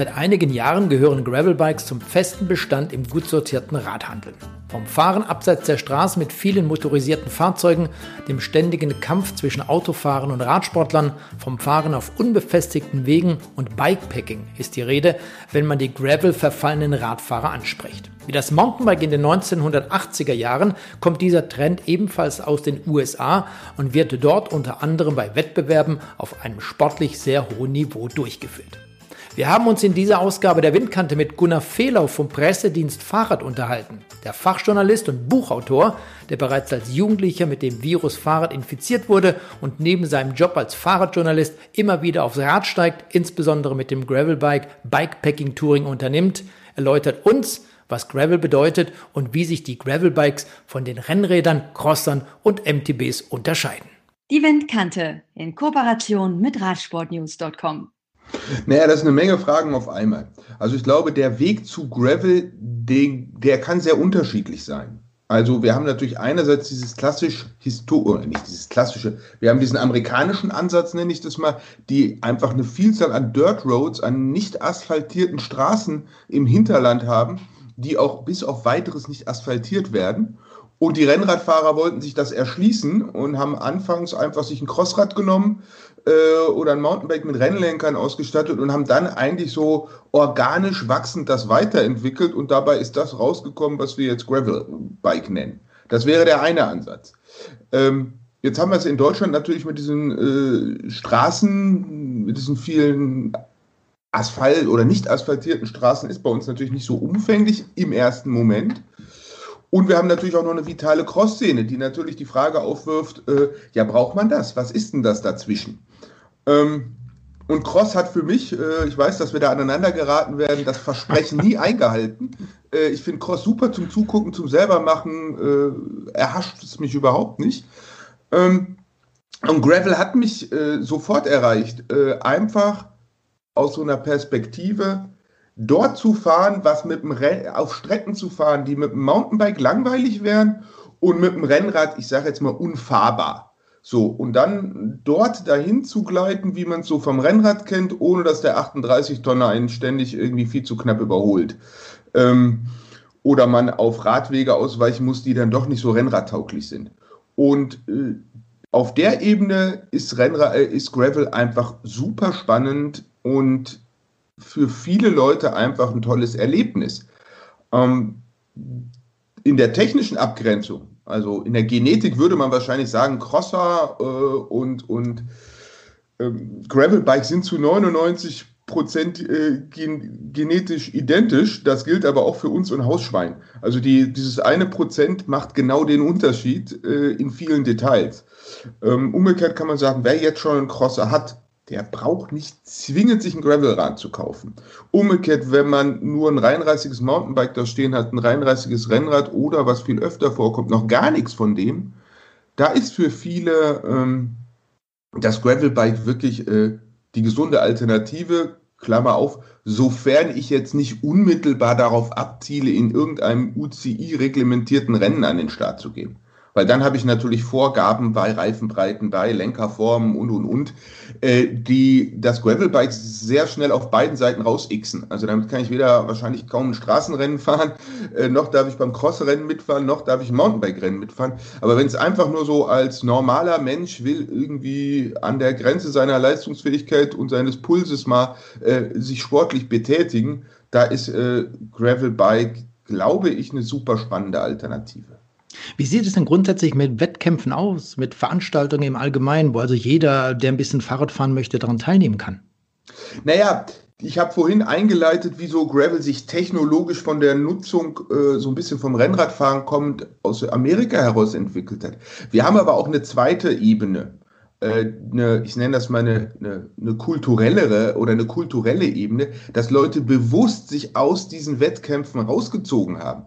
Seit einigen Jahren gehören Gravelbikes zum festen Bestand im gut sortierten Radhandel. Vom Fahren abseits der Straße mit vielen motorisierten Fahrzeugen, dem ständigen Kampf zwischen Autofahrern und Radsportlern, vom Fahren auf unbefestigten Wegen und Bikepacking ist die Rede, wenn man die Gravel verfallenen Radfahrer anspricht. Wie das Mountainbike in den 1980er Jahren kommt dieser Trend ebenfalls aus den USA und wird dort unter anderem bei Wettbewerben auf einem sportlich sehr hohen Niveau durchgeführt. Wir haben uns in dieser Ausgabe der Windkante mit Gunnar Fehlau vom Pressedienst Fahrrad unterhalten. Der Fachjournalist und Buchautor, der bereits als Jugendlicher mit dem Virus Fahrrad infiziert wurde und neben seinem Job als Fahrradjournalist immer wieder aufs Rad steigt, insbesondere mit dem Gravelbike Bikepacking Touring unternimmt, erläutert uns, was Gravel bedeutet und wie sich die Gravelbikes von den Rennrädern, Crossern und MTBs unterscheiden. Die Windkante in Kooperation mit Radsportnews.com. Naja, das ist eine Menge Fragen auf einmal. Also ich glaube, der Weg zu Gravel, den, der kann sehr unterschiedlich sein. Also wir haben natürlich einerseits dieses klassisch historische, nicht dieses klassische, wir haben diesen amerikanischen Ansatz, nenne ich das mal, die einfach eine Vielzahl an Dirt Roads, an nicht asphaltierten Straßen im Hinterland haben, die auch bis auf weiteres nicht asphaltiert werden. Und die Rennradfahrer wollten sich das erschließen und haben anfangs einfach sich ein Crossrad genommen, äh, oder ein Mountainbike mit Rennlenkern ausgestattet und haben dann eigentlich so organisch wachsend das weiterentwickelt und dabei ist das rausgekommen, was wir jetzt Gravelbike nennen. Das wäre der eine Ansatz. Ähm, jetzt haben wir es in Deutschland natürlich mit diesen äh, Straßen, mit diesen vielen Asphalt- oder nicht asphaltierten Straßen ist bei uns natürlich nicht so umfänglich im ersten Moment. Und wir haben natürlich auch noch eine vitale Cross-Szene, die natürlich die Frage aufwirft, äh, ja, braucht man das? Was ist denn das dazwischen? Ähm, und Cross hat für mich, äh, ich weiß, dass wir da aneinander geraten werden, das Versprechen nie eingehalten. Äh, ich finde Cross super zum Zugucken, zum selbermachen, äh, erhascht es mich überhaupt nicht. Ähm, und Gravel hat mich äh, sofort erreicht, äh, einfach aus so einer Perspektive, dort zu fahren, was mit dem Renn auf Strecken zu fahren, die mit dem Mountainbike langweilig wären und mit dem Rennrad, ich sage jetzt mal, unfahrbar. So, und dann dort dahin zu gleiten, wie man es so vom Rennrad kennt, ohne dass der 38-Tonner einen ständig irgendwie viel zu knapp überholt. Ähm, oder man auf Radwege ausweichen muss, die dann doch nicht so rennradtauglich sind. Und äh, auf der Ebene ist, Rennrad, äh, ist Gravel einfach super spannend und für viele Leute einfach ein tolles Erlebnis. Ähm, in der technischen Abgrenzung, also in der Genetik würde man wahrscheinlich sagen, Crosser äh, und, und ähm, Gravelbike sind zu 99 Prozent äh, gen genetisch identisch. Das gilt aber auch für uns und Hausschwein. Also die, dieses eine Prozent macht genau den Unterschied äh, in vielen Details. Ähm, umgekehrt kann man sagen, wer jetzt schon einen Crosser hat, der braucht nicht zwingend sich ein Gravelrad zu kaufen. Umgekehrt, wenn man nur ein reinreißiges Mountainbike da stehen hat, ein reinreißiges Rennrad oder was viel öfter vorkommt, noch gar nichts von dem, da ist für viele ähm, das Gravelbike wirklich äh, die gesunde Alternative. Klammer auf, sofern ich jetzt nicht unmittelbar darauf abziele, in irgendeinem UCI-reglementierten Rennen an den Start zu gehen. Weil dann habe ich natürlich Vorgaben bei Reifenbreiten, bei Lenkerformen und, und, und, äh, die das Gravelbike sehr schnell auf beiden Seiten rausixen. Also damit kann ich weder wahrscheinlich kaum ein Straßenrennen fahren, äh, noch darf ich beim Crossrennen mitfahren, noch darf ich Mountainbike-Rennen mitfahren. Aber wenn es einfach nur so als normaler Mensch will, irgendwie an der Grenze seiner Leistungsfähigkeit und seines Pulses mal äh, sich sportlich betätigen, da ist äh, Gravelbike, glaube ich, eine super spannende Alternative. Wie sieht es denn grundsätzlich mit Wettkämpfen aus, mit Veranstaltungen im Allgemeinen, wo also jeder, der ein bisschen Fahrrad fahren möchte, daran teilnehmen kann? Naja, ich habe vorhin eingeleitet, wie so Gravel sich technologisch von der Nutzung äh, so ein bisschen vom Rennradfahren kommend aus Amerika heraus entwickelt hat. Wir haben aber auch eine zweite Ebene. Äh, eine, ich nenne das mal eine, eine, eine kulturellere oder eine kulturelle Ebene, dass Leute bewusst sich aus diesen Wettkämpfen rausgezogen haben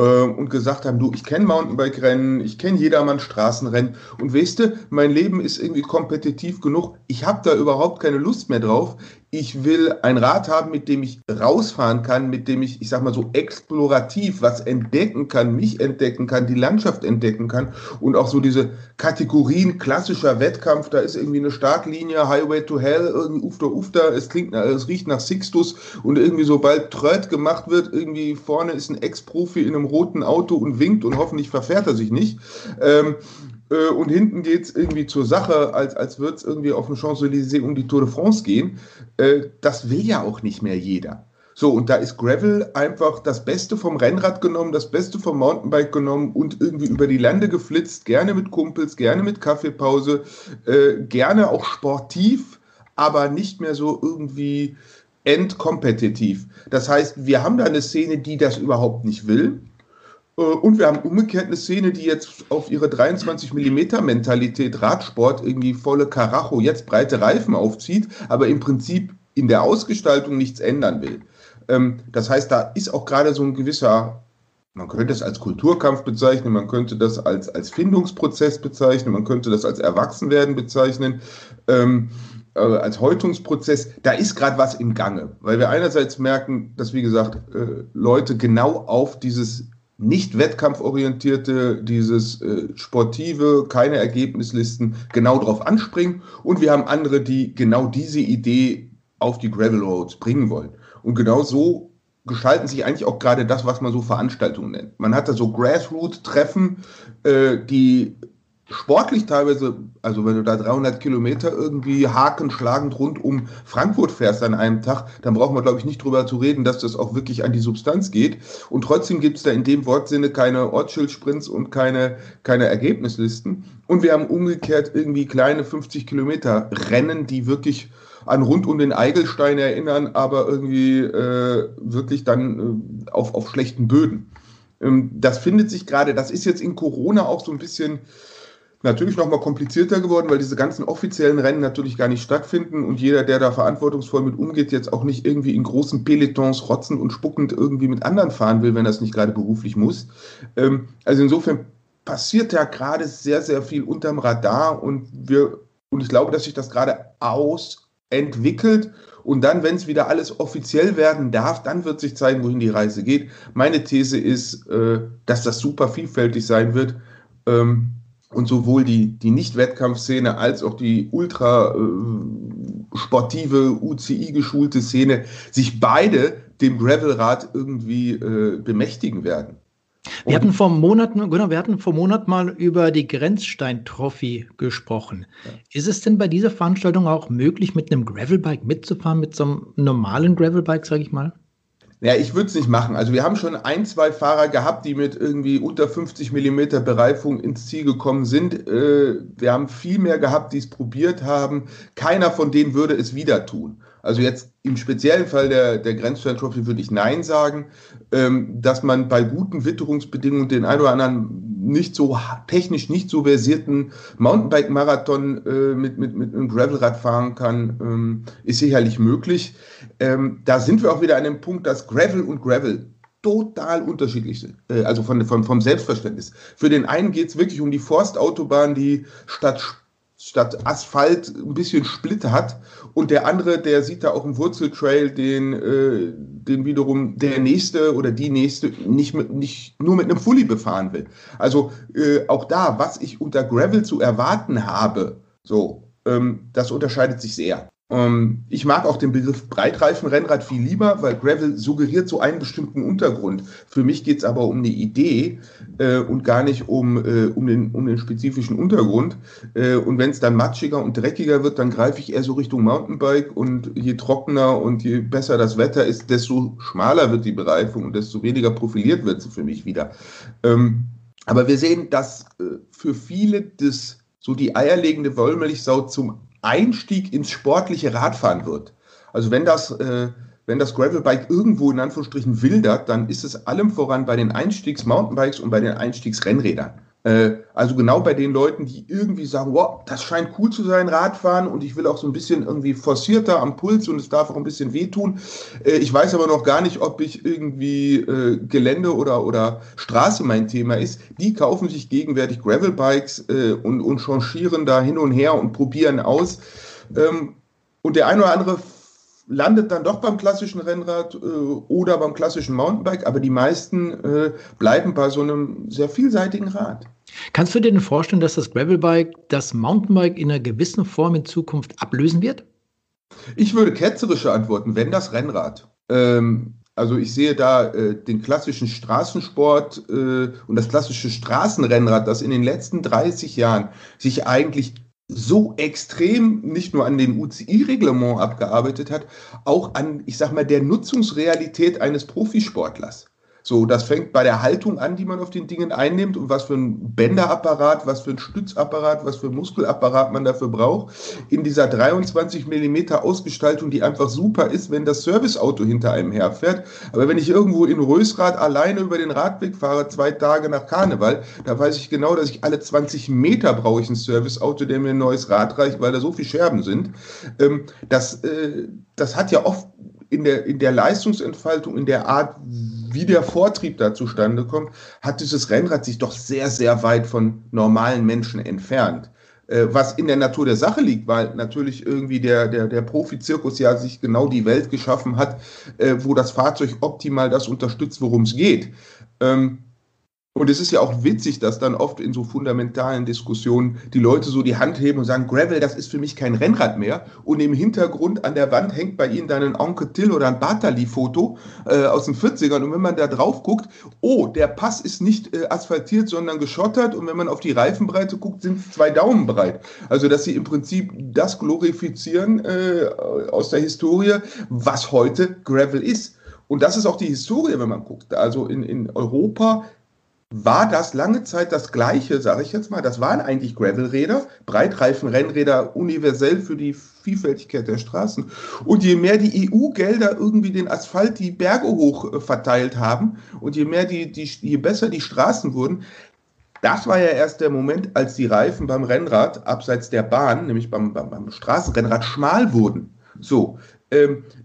und gesagt haben, du, ich kenne Mountainbike-Rennen, ich kenne jedermann Straßenrennen und weißt du, mein Leben ist irgendwie kompetitiv genug, ich habe da überhaupt keine Lust mehr drauf. Ich will ein Rad haben, mit dem ich rausfahren kann, mit dem ich, ich sag mal so, explorativ was entdecken kann, mich entdecken kann, die Landschaft entdecken kann. Und auch so diese Kategorien klassischer Wettkampf, da ist irgendwie eine Startlinie, Highway to Hell, irgendwie Ufter Ufter, es klingt, es riecht nach Sixtus. Und irgendwie sobald Tröd gemacht wird, irgendwie vorne ist ein Ex-Profi in einem roten Auto und winkt und hoffentlich verfährt er sich nicht. Ähm, äh, und hinten geht es irgendwie zur Sache, als, als würde es irgendwie auf dem Champs-Élysées um die Tour de France gehen. Äh, das will ja auch nicht mehr jeder. So, und da ist Gravel einfach das Beste vom Rennrad genommen, das Beste vom Mountainbike genommen und irgendwie über die Lande geflitzt, gerne mit Kumpels, gerne mit Kaffeepause, äh, gerne auch sportiv, aber nicht mehr so irgendwie endkompetitiv. Das heißt, wir haben da eine Szene, die das überhaupt nicht will. Äh, und wir haben umgekehrt eine Szene, die jetzt auf ihre 23 mm Mentalität Radsport irgendwie volle Karacho jetzt breite Reifen aufzieht, aber im Prinzip in der Ausgestaltung nichts ändern will. Ähm, das heißt, da ist auch gerade so ein gewisser, man könnte es als Kulturkampf bezeichnen, man könnte das als, als Findungsprozess bezeichnen, man könnte das als Erwachsenwerden bezeichnen. Ähm, äh, als Häutungsprozess, da ist gerade was im Gange, weil wir einerseits merken, dass, wie gesagt, äh, Leute genau auf dieses nicht wettkampforientierte, dieses äh, sportive, keine Ergebnislisten genau drauf anspringen. Und wir haben andere, die genau diese Idee auf die Gravel Roads bringen wollen. Und genau so gestalten sich eigentlich auch gerade das, was man so Veranstaltungen nennt. Man hat da so Grassroot-Treffen, äh, die sportlich teilweise, also wenn du da 300 Kilometer irgendwie haken schlagend rund um Frankfurt fährst an einem Tag, dann brauchen wir, glaube ich, nicht drüber zu reden, dass das auch wirklich an die Substanz geht. Und trotzdem gibt es da in dem Wortsinne keine Ortsschildsprints und keine, keine Ergebnislisten. Und wir haben umgekehrt irgendwie kleine 50 Kilometer Rennen, die wirklich an rund um den Eigelstein erinnern, aber irgendwie äh, wirklich dann äh, auf, auf schlechten Böden. Ähm, das findet sich gerade, das ist jetzt in Corona auch so ein bisschen natürlich nochmal komplizierter geworden, weil diese ganzen offiziellen Rennen natürlich gar nicht stattfinden und jeder, der da verantwortungsvoll mit umgeht, jetzt auch nicht irgendwie in großen Pelotons rotzend und spuckend irgendwie mit anderen fahren will, wenn es nicht gerade beruflich muss. Ähm, also insofern passiert da gerade sehr, sehr viel unterm Radar und wir, und ich glaube, dass sich das gerade ausentwickelt. Und dann, wenn es wieder alles offiziell werden darf, dann wird sich zeigen, wohin die Reise geht. Meine These ist, äh, dass das super vielfältig sein wird. Ähm, und sowohl die, die Nicht-Wettkampfszene als auch die ultra äh, sportive, UCI-geschulte Szene sich beide dem Gravelrad irgendwie äh, bemächtigen werden. Wir hatten vor Monaten, genau, wir hatten vor Monat mal über die Grenzstein-Trophy gesprochen. Ja. Ist es denn bei dieser Veranstaltung auch möglich, mit einem Gravelbike mitzufahren, mit so einem normalen Gravelbike, sage ich mal? Ja, ich würde es nicht machen. Also wir haben schon ein, zwei Fahrer gehabt, die mit irgendwie unter 50 Millimeter Bereifung ins Ziel gekommen sind. Äh, wir haben viel mehr gehabt, die es probiert haben. Keiner von denen würde es wieder tun. Also jetzt im speziellen Fall der, der Grenzstein Trophy würde ich Nein sagen, ähm, dass man bei guten Witterungsbedingungen den ein oder anderen nicht so technisch nicht so versierten Mountainbike-Marathon äh, mit, mit, mit einem Gravelrad fahren kann, ähm, ist sicherlich möglich. Ähm, da sind wir auch wieder an dem Punkt, dass Gravel und Gravel total unterschiedlich sind, äh, also von, von, vom Selbstverständnis. Für den einen geht es wirklich um die Forstautobahn, die statt statt Asphalt ein bisschen Splitter hat. Und der andere, der sieht da auch im Wurzeltrail, den, äh, den wiederum der nächste oder die nächste nicht, mit, nicht nur mit einem Fully befahren will. Also äh, auch da, was ich unter Gravel zu erwarten habe, so, ähm, das unterscheidet sich sehr. Ähm, ich mag auch den Begriff Breitreifenrennrad viel lieber, weil Gravel suggeriert so einen bestimmten Untergrund. Für mich geht es aber um eine Idee äh, und gar nicht um, äh, um, den, um den spezifischen Untergrund. Äh, und wenn es dann matschiger und dreckiger wird, dann greife ich eher so Richtung Mountainbike und je trockener und je besser das Wetter ist, desto schmaler wird die Bereifung und desto weniger profiliert wird sie für mich wieder. Ähm, aber wir sehen, dass äh, für viele das so die eierlegende Wollmilchsau zum Einstieg ins sportliche Radfahren wird. Also wenn das, äh, wenn das Gravelbike irgendwo in Anführungsstrichen wildert, dann ist es allem voran bei den Einstiegs-Mountainbikes und bei den Einstiegsrennrädern. Äh, also genau bei den Leuten, die irgendwie sagen, wow, das scheint cool zu sein, Radfahren und ich will auch so ein bisschen irgendwie forcierter am Puls und es darf auch ein bisschen wehtun. Äh, ich weiß aber noch gar nicht, ob ich irgendwie äh, Gelände oder, oder Straße mein Thema ist. Die kaufen sich gegenwärtig Gravelbikes und, und changieren da hin und her und probieren aus. Ähm, und der eine oder andere landet dann doch beim klassischen Rennrad äh, oder beim klassischen Mountainbike, aber die meisten äh, bleiben bei so einem sehr vielseitigen Rad. Kannst du dir denn vorstellen, dass das Gravelbike das Mountainbike in einer gewissen Form in Zukunft ablösen wird? Ich würde ketzerische antworten, wenn das Rennrad. Ähm, also ich sehe da äh, den klassischen Straßensport äh, und das klassische Straßenrennrad, das in den letzten 30 Jahren sich eigentlich so extrem nicht nur an dem UCI-Reglement abgearbeitet hat, auch an, ich sag mal, der Nutzungsrealität eines Profisportlers. So, das fängt bei der Haltung an, die man auf den Dingen einnimmt und was für ein Bänderapparat, was für ein Stützapparat, was für ein Muskelapparat man dafür braucht. In dieser 23 Millimeter Ausgestaltung, die einfach super ist, wenn das Serviceauto hinter einem herfährt. Aber wenn ich irgendwo in Rösrad alleine über den Radweg fahre, zwei Tage nach Karneval, da weiß ich genau, dass ich alle 20 Meter brauche ich ein Serviceauto, der mir ein neues Rad reicht, weil da so viele Scherben sind. Ähm, das, äh, das hat ja oft in der, in der Leistungsentfaltung, in der Art, wie der Vortrieb da zustande kommt, hat dieses Rennrad sich doch sehr, sehr weit von normalen Menschen entfernt. Äh, was in der Natur der Sache liegt, weil natürlich irgendwie der, der, der Profizirkus ja sich genau die Welt geschaffen hat, äh, wo das Fahrzeug optimal das unterstützt, worum es geht. Ähm, und es ist ja auch witzig, dass dann oft in so fundamentalen Diskussionen die Leute so die Hand heben und sagen, Gravel, das ist für mich kein Rennrad mehr. Und im Hintergrund an der Wand hängt bei ihnen dann ein Onkel Till oder ein Bartali-Foto äh, aus den 40ern. Und wenn man da drauf guckt, oh, der Pass ist nicht äh, asphaltiert, sondern geschottert. Und wenn man auf die Reifenbreite guckt, sind es zwei Daumen breit. Also, dass sie im Prinzip das glorifizieren äh, aus der Historie, was heute Gravel ist. Und das ist auch die Historie, wenn man guckt. Also in, in Europa war das lange Zeit das Gleiche, sage ich jetzt mal. Das waren eigentlich Gravelräder, Breitreifen-Rennräder universell für die Vielfältigkeit der Straßen. Und je mehr die EU-Gelder irgendwie den Asphalt die Berge hoch äh, verteilt haben und je mehr die, die, je besser die Straßen wurden, das war ja erst der Moment, als die Reifen beim Rennrad abseits der Bahn, nämlich beim, beim, beim Straßenrennrad, schmal wurden. So,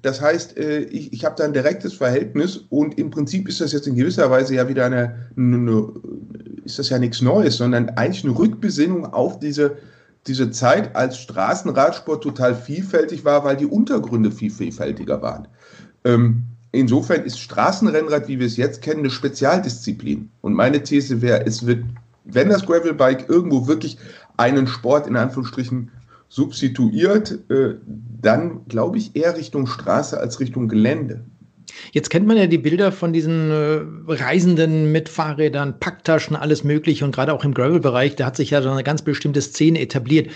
das heißt, äh, ich, ich habe da ein direktes Verhältnis und im Prinzip ist das jetzt in gewisser Weise ja wieder eine, eine ist das ja nichts Neues, sondern eigentlich eine Rückbesinnung auf diese, diese Zeit, als Straßenradsport total vielfältig war, weil die Untergründe viel vielfältiger waren. Ähm, insofern ist Straßenrennrad, wie wir es jetzt kennen, eine Spezialdisziplin. Und meine These wäre, es wird, wenn das Gravelbike irgendwo wirklich einen Sport in Anführungsstrichen substituiert, äh, dann glaube ich eher Richtung Straße als Richtung Gelände. Jetzt kennt man ja die Bilder von diesen äh, Reisenden mit Fahrrädern, Packtaschen, alles Mögliche und gerade auch im Gravel-Bereich, da hat sich ja so eine ganz bestimmte Szene etabliert.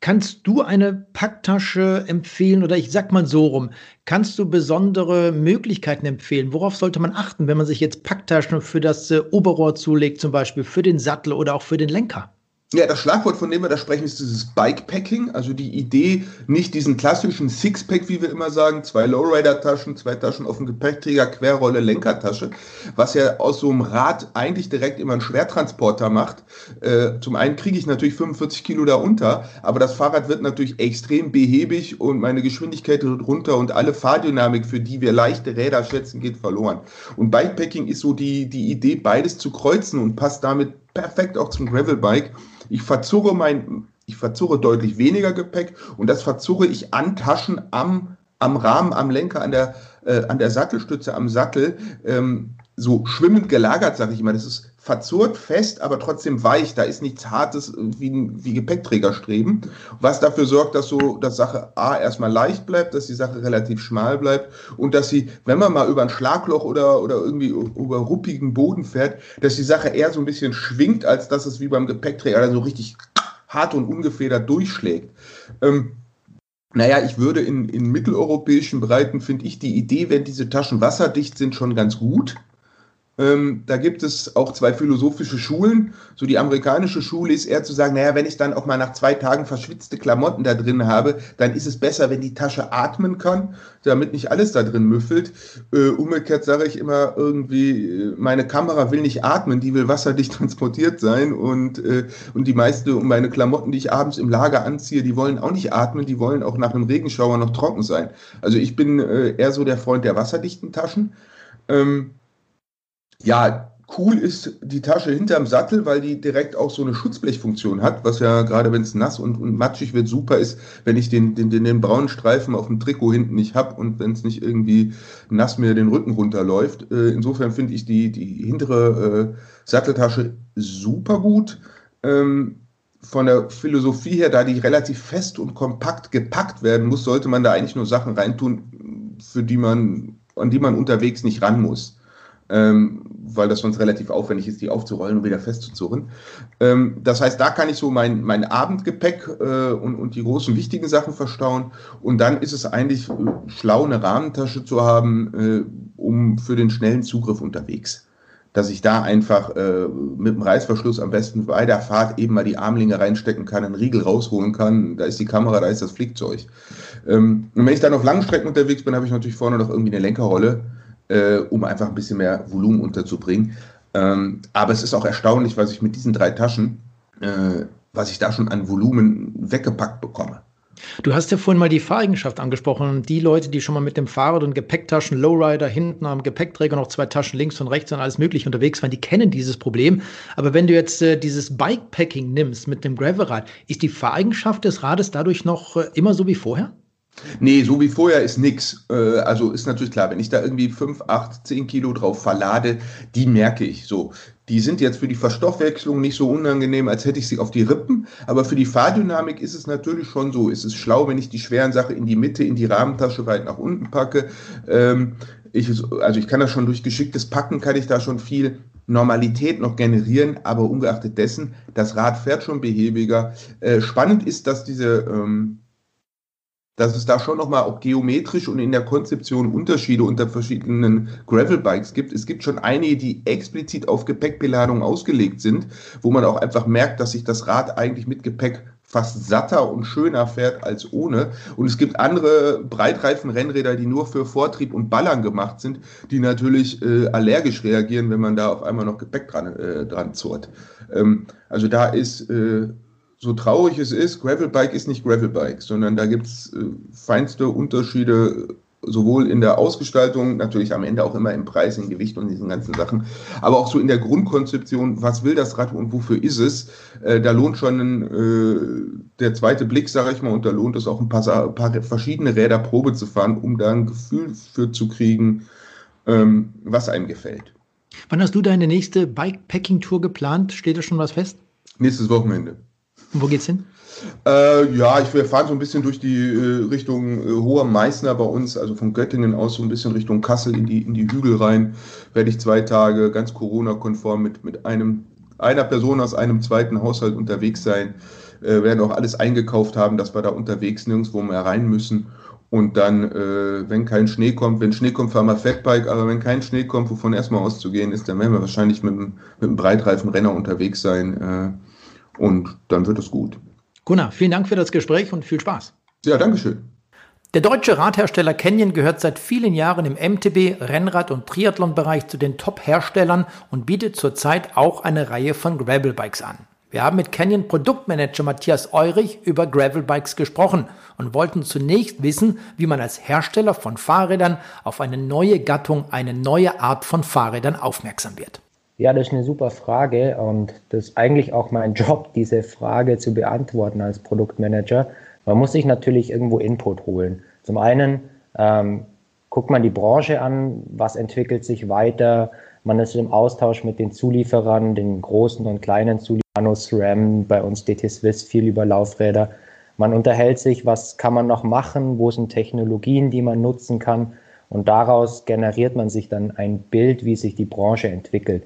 Kannst du eine Packtasche empfehlen oder ich sag mal so rum, kannst du besondere Möglichkeiten empfehlen? Worauf sollte man achten, wenn man sich jetzt Packtaschen für das äh, Oberrohr zulegt, zum Beispiel für den Sattel oder auch für den Lenker? Ja, das Schlagwort, von dem wir da sprechen, ist dieses Bikepacking. Also die Idee, nicht diesen klassischen Sixpack, wie wir immer sagen, zwei Lowrider-Taschen, zwei Taschen auf dem Gepäckträger, Querrolle, Lenkertasche, was ja aus so einem Rad eigentlich direkt immer einen Schwertransporter macht. Äh, zum einen kriege ich natürlich 45 Kilo da unter, aber das Fahrrad wird natürlich extrem behäbig und meine Geschwindigkeit runter und alle Fahrdynamik, für die wir leichte Räder schätzen, geht verloren. Und Bikepacking ist so die, die Idee, beides zu kreuzen und passt damit perfekt auch zum Gravelbike. Ich verzurre mein, ich verzurre deutlich weniger Gepäck und das verzurre ich an Taschen am, am Rahmen, am Lenker, an der, äh, an der Sattelstütze, am Sattel, ähm, so schwimmend gelagert, sage ich mal. Das ist verzurrt, fest, aber trotzdem weich. Da ist nichts Hartes wie, wie Gepäckträgerstreben, was dafür sorgt, dass so dass Sache A erstmal leicht bleibt, dass die Sache relativ schmal bleibt und dass sie, wenn man mal über ein Schlagloch oder, oder irgendwie über ruppigen Boden fährt, dass die Sache eher so ein bisschen schwingt, als dass es wie beim Gepäckträger so richtig hart und ungefedert durchschlägt. Ähm, naja, ich würde in, in mitteleuropäischen Breiten, finde ich die Idee, wenn diese Taschen wasserdicht sind, schon ganz gut. Ähm, da gibt es auch zwei philosophische Schulen. So die amerikanische Schule ist eher zu sagen, naja, wenn ich dann auch mal nach zwei Tagen verschwitzte Klamotten da drin habe, dann ist es besser, wenn die Tasche atmen kann, damit nicht alles da drin müffelt. Äh, umgekehrt sage ich immer irgendwie, äh, meine Kamera will nicht atmen, die will wasserdicht transportiert sein und, äh, und die meiste, und meine Klamotten, die ich abends im Lager anziehe, die wollen auch nicht atmen, die wollen auch nach einem Regenschauer noch trocken sein. Also ich bin äh, eher so der Freund der wasserdichten Taschen. Ähm, ja, Cool ist die Tasche hinterm Sattel, weil die direkt auch so eine Schutzblechfunktion hat, was ja gerade wenn es nass und, und, matschig wird, super ist, wenn ich den, den, den, den braunen Streifen auf dem Trikot hinten nicht habe und wenn es nicht irgendwie nass mir den Rücken runterläuft. Äh, insofern finde ich die, die hintere äh, Satteltasche super gut. Ähm, von der Philosophie her, da die relativ fest und kompakt gepackt werden muss, sollte man da eigentlich nur Sachen reintun, für die man, an die man unterwegs nicht ran muss ähm, weil das sonst relativ aufwendig ist, die aufzurollen und wieder festzuzurren. Ähm, das heißt, da kann ich so mein, mein Abendgepäck äh, und, und die großen wichtigen Sachen verstauen. Und dann ist es eigentlich äh, schlau, eine Rahmentasche zu haben, äh, um für den schnellen Zugriff unterwegs. Dass ich da einfach äh, mit dem Reißverschluss am besten bei der Fahrt eben mal die Armlinge reinstecken kann, einen Riegel rausholen kann. Da ist die Kamera, da ist das Flickzeug. Ähm, und wenn ich dann auf langen Strecken unterwegs bin, habe ich natürlich vorne noch irgendwie eine Lenkerrolle äh, um einfach ein bisschen mehr Volumen unterzubringen. Ähm, aber es ist auch erstaunlich, was ich mit diesen drei Taschen, äh, was ich da schon an Volumen weggepackt bekomme. Du hast ja vorhin mal die Fahreigenschaft angesprochen. Die Leute, die schon mal mit dem Fahrrad und Gepäcktaschen, Lowrider hinten am Gepäckträger noch zwei Taschen links und rechts und alles mögliche unterwegs waren, die kennen dieses Problem. Aber wenn du jetzt äh, dieses Bikepacking nimmst mit dem Gravelrad, ist die Fahreigenschaft des Rades dadurch noch äh, immer so wie vorher? Nee, so wie vorher ist nix. Äh, also ist natürlich klar, wenn ich da irgendwie 5, 8, 10 Kilo drauf verlade, die merke ich so. Die sind jetzt für die Verstoffwechslung nicht so unangenehm, als hätte ich sie auf die Rippen. Aber für die Fahrdynamik ist es natürlich schon so. Es ist schlau, wenn ich die schweren Sachen in die Mitte, in die Rahmentasche weit nach unten packe. Ähm, ich, also ich kann das schon durch geschicktes Packen, kann ich da schon viel Normalität noch generieren, aber ungeachtet dessen, das Rad fährt schon behäbiger. Äh, spannend ist, dass diese ähm, dass es da schon nochmal auch geometrisch und in der Konzeption Unterschiede unter verschiedenen Gravel-Bikes gibt. Es gibt schon einige, die explizit auf Gepäckbeladung ausgelegt sind, wo man auch einfach merkt, dass sich das Rad eigentlich mit Gepäck fast satter und schöner fährt als ohne. Und es gibt andere Breitreifen-Rennräder, die nur für Vortrieb und Ballern gemacht sind, die natürlich äh, allergisch reagieren, wenn man da auf einmal noch Gepäck dran, äh, dran zurrt. Ähm, also da ist äh, so traurig es ist, Gravelbike ist nicht Gravelbike, sondern da gibt es äh, feinste Unterschiede, sowohl in der Ausgestaltung, natürlich am Ende auch immer im Preis, im Gewicht und diesen ganzen Sachen, aber auch so in der Grundkonzeption, was will das Rad und wofür ist es? Äh, da lohnt schon äh, der zweite Blick, sage ich mal, und da lohnt es auch ein paar, ein paar, verschiedene Räder Probe zu fahren, um da ein Gefühl für zu kriegen, ähm, was einem gefällt. Wann hast du deine nächste Bikepacking-Tour geplant? Steht da schon was fest? Nächstes Wochenende. Und wo geht's hin? Äh, ja, ich, wir fahren so ein bisschen durch die äh, Richtung äh, Hoher Meißner bei uns, also von Göttingen aus so ein bisschen Richtung Kassel in die, in die Hügel rein. Werde ich zwei Tage ganz Corona-konform mit, mit einem, einer Person aus einem zweiten Haushalt unterwegs sein. Äh, werden auch alles eingekauft haben, dass wir da unterwegs nirgendwo mehr rein müssen. Und dann, äh, wenn kein Schnee kommt, wenn Schnee kommt, fahren wir Fatbike, aber wenn kein Schnee kommt, wovon erstmal auszugehen ist, dann werden wir wahrscheinlich mit, mit einem Breitreifen-Renner unterwegs sein. Und dann wird es gut. Gunnar, vielen Dank für das Gespräch und viel Spaß. Ja, Dankeschön. Der deutsche Radhersteller Canyon gehört seit vielen Jahren im MTB, Rennrad- und Triathlon-Bereich zu den Top-Herstellern und bietet zurzeit auch eine Reihe von Gravelbikes an. Wir haben mit Canyon Produktmanager Matthias Eurich über Gravelbikes gesprochen und wollten zunächst wissen, wie man als Hersteller von Fahrrädern auf eine neue Gattung, eine neue Art von Fahrrädern aufmerksam wird. Ja, das ist eine super Frage und das ist eigentlich auch mein Job, diese Frage zu beantworten als Produktmanager. Man muss sich natürlich irgendwo Input holen. Zum einen ähm, guckt man die Branche an, was entwickelt sich weiter. Man ist im Austausch mit den Zulieferern, den großen und kleinen Zulieferern, SRAM, bei uns DT Swiss, viel über Laufräder. Man unterhält sich, was kann man noch machen, wo sind Technologien, die man nutzen kann. Und daraus generiert man sich dann ein Bild, wie sich die Branche entwickelt.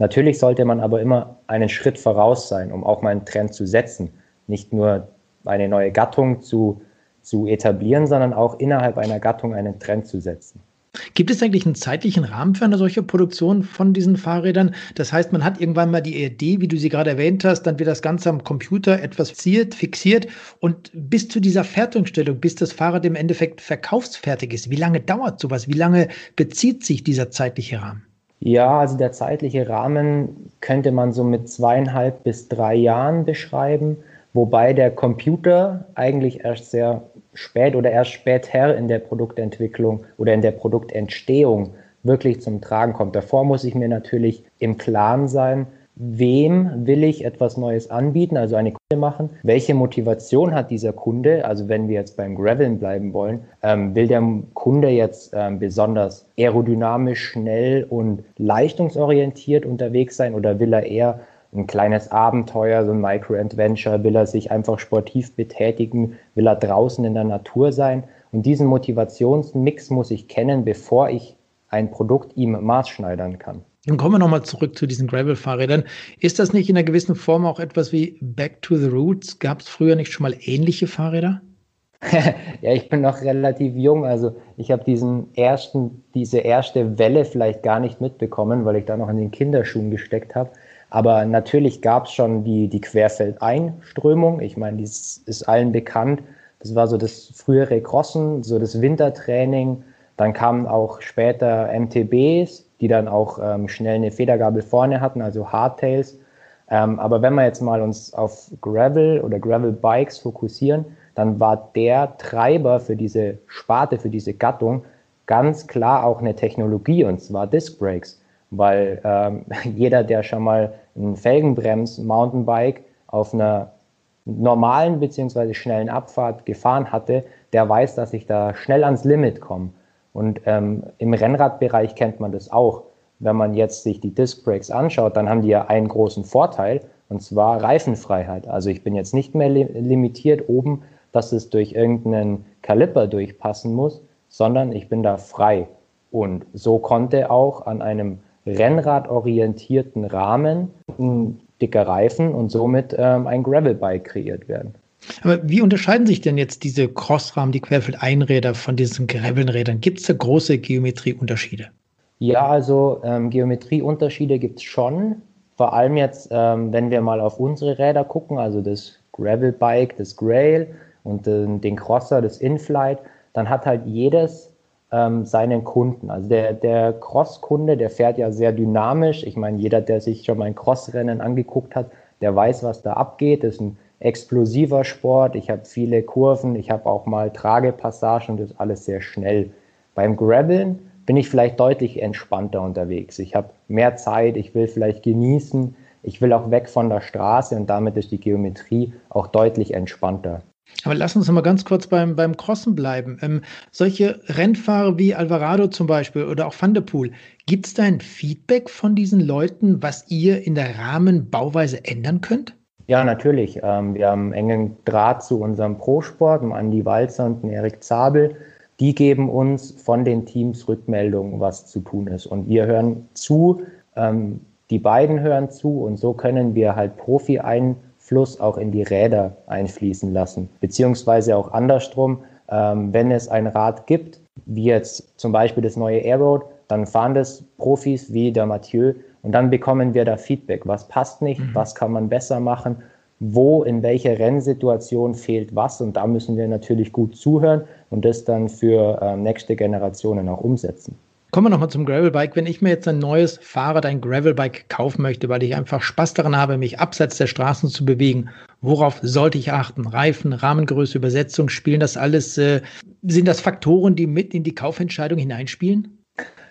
Natürlich sollte man aber immer einen Schritt voraus sein, um auch mal einen Trend zu setzen. Nicht nur eine neue Gattung zu, zu etablieren, sondern auch innerhalb einer Gattung einen Trend zu setzen. Gibt es eigentlich einen zeitlichen Rahmen für eine solche Produktion von diesen Fahrrädern? Das heißt, man hat irgendwann mal die Idee, wie du sie gerade erwähnt hast, dann wird das Ganze am Computer etwas fixiert, fixiert und bis zu dieser Fertigstellung, bis das Fahrrad im Endeffekt verkaufsfertig ist. Wie lange dauert sowas? Wie lange bezieht sich dieser zeitliche Rahmen? Ja, also der zeitliche Rahmen könnte man so mit zweieinhalb bis drei Jahren beschreiben, wobei der Computer eigentlich erst sehr spät oder erst später in der Produktentwicklung oder in der Produktentstehung wirklich zum Tragen kommt. Davor muss ich mir natürlich im Klaren sein, wem will ich etwas Neues anbieten, also eine Kunde machen, welche Motivation hat dieser Kunde, also wenn wir jetzt beim Graveln bleiben wollen, ähm, will der Kunde jetzt ähm, besonders aerodynamisch, schnell und leistungsorientiert unterwegs sein oder will er eher ein kleines Abenteuer, so ein Micro-Adventure, will er sich einfach sportiv betätigen, will er draußen in der Natur sein? Und diesen Motivationsmix muss ich kennen, bevor ich ein Produkt ihm maßschneidern kann. Dann kommen wir nochmal zurück zu diesen Gravel-Fahrrädern. Ist das nicht in einer gewissen Form auch etwas wie Back to the Roots? Gab es früher nicht schon mal ähnliche Fahrräder? ja, ich bin noch relativ jung, also ich habe diesen ersten, diese erste Welle vielleicht gar nicht mitbekommen, weil ich da noch in den Kinderschuhen gesteckt habe. Aber natürlich gab es schon die, die Querfeldeinströmung. Ich meine, die ist allen bekannt. Das war so das frühere Crossen, so das Wintertraining. Dann kamen auch später MTBs, die dann auch ähm, schnell eine Federgabel vorne hatten, also Hardtails. Ähm, aber wenn wir jetzt mal uns auf Gravel oder Gravel Bikes fokussieren, dann war der Treiber für diese Sparte, für diese Gattung ganz klar auch eine Technologie und zwar Disc Brakes. Weil ähm, jeder, der schon mal ein Felgenbrems-Mountainbike auf einer normalen bzw. schnellen Abfahrt gefahren hatte, der weiß, dass ich da schnell ans Limit komme. Und ähm, im Rennradbereich kennt man das auch. Wenn man jetzt sich die Disc Brakes anschaut, dann haben die ja einen großen Vorteil, und zwar Reifenfreiheit. Also ich bin jetzt nicht mehr li limitiert oben, dass es durch irgendeinen Kaliper durchpassen muss, sondern ich bin da frei. Und so konnte auch an einem rennradorientierten Rahmen ein dicker Reifen und somit ähm, ein Gravelbike kreiert werden. Aber wie unterscheiden sich denn jetzt diese Crossrahmen, die Querfeldeinräder von diesen Gravelrädern? Gibt es da große Geometrieunterschiede? Ja, also ähm, Geometrieunterschiede gibt es schon. Vor allem jetzt, ähm, wenn wir mal auf unsere Räder gucken, also das Gravelbike, das Grail und den, den Crosser, das Inflight, dann hat halt jedes ähm, seinen Kunden. Also der, der Cross-Kunde, der fährt ja sehr dynamisch. Ich meine, jeder, der sich schon mal ein Crossrennen angeguckt hat, der weiß, was da abgeht. Das ist ein explosiver Sport. Ich habe viele Kurven, ich habe auch mal Tragepassagen und das ist alles sehr schnell. Beim Graveln bin ich vielleicht deutlich entspannter unterwegs. Ich habe mehr Zeit, ich will vielleicht genießen, ich will auch weg von der Straße und damit ist die Geometrie auch deutlich entspannter. Aber lass uns mal ganz kurz beim, beim Crossen bleiben. Ähm, solche Rennfahrer wie Alvarado zum Beispiel oder auch Van der Poel, gibt es da ein Feedback von diesen Leuten, was ihr in der Rahmenbauweise ändern könnt? Ja, natürlich. Ähm, wir haben engen Draht zu unserem Pro-Sport, dem Andi Walzer und dem Erik Zabel. Die geben uns von den Teams Rückmeldungen, was zu tun ist. Und wir hören zu, ähm, die beiden hören zu und so können wir halt Profi ein Fluss auch in die Räder einfließen lassen. Beziehungsweise auch andersrum, ähm, wenn es ein Rad gibt, wie jetzt zum Beispiel das neue Aeroad, dann fahren das Profis wie der Mathieu und dann bekommen wir da Feedback. Was passt nicht? Mhm. Was kann man besser machen? Wo, in welcher Rennsituation fehlt was? Und da müssen wir natürlich gut zuhören und das dann für äh, nächste Generationen auch umsetzen. Kommen wir nochmal zum Gravelbike. Wenn ich mir jetzt ein neues Fahrrad, ein Gravelbike kaufen möchte, weil ich einfach Spaß daran habe, mich abseits der Straßen zu bewegen, worauf sollte ich achten? Reifen, Rahmengröße, Übersetzung, spielen das alles, äh, sind das Faktoren, die mit in die Kaufentscheidung hineinspielen?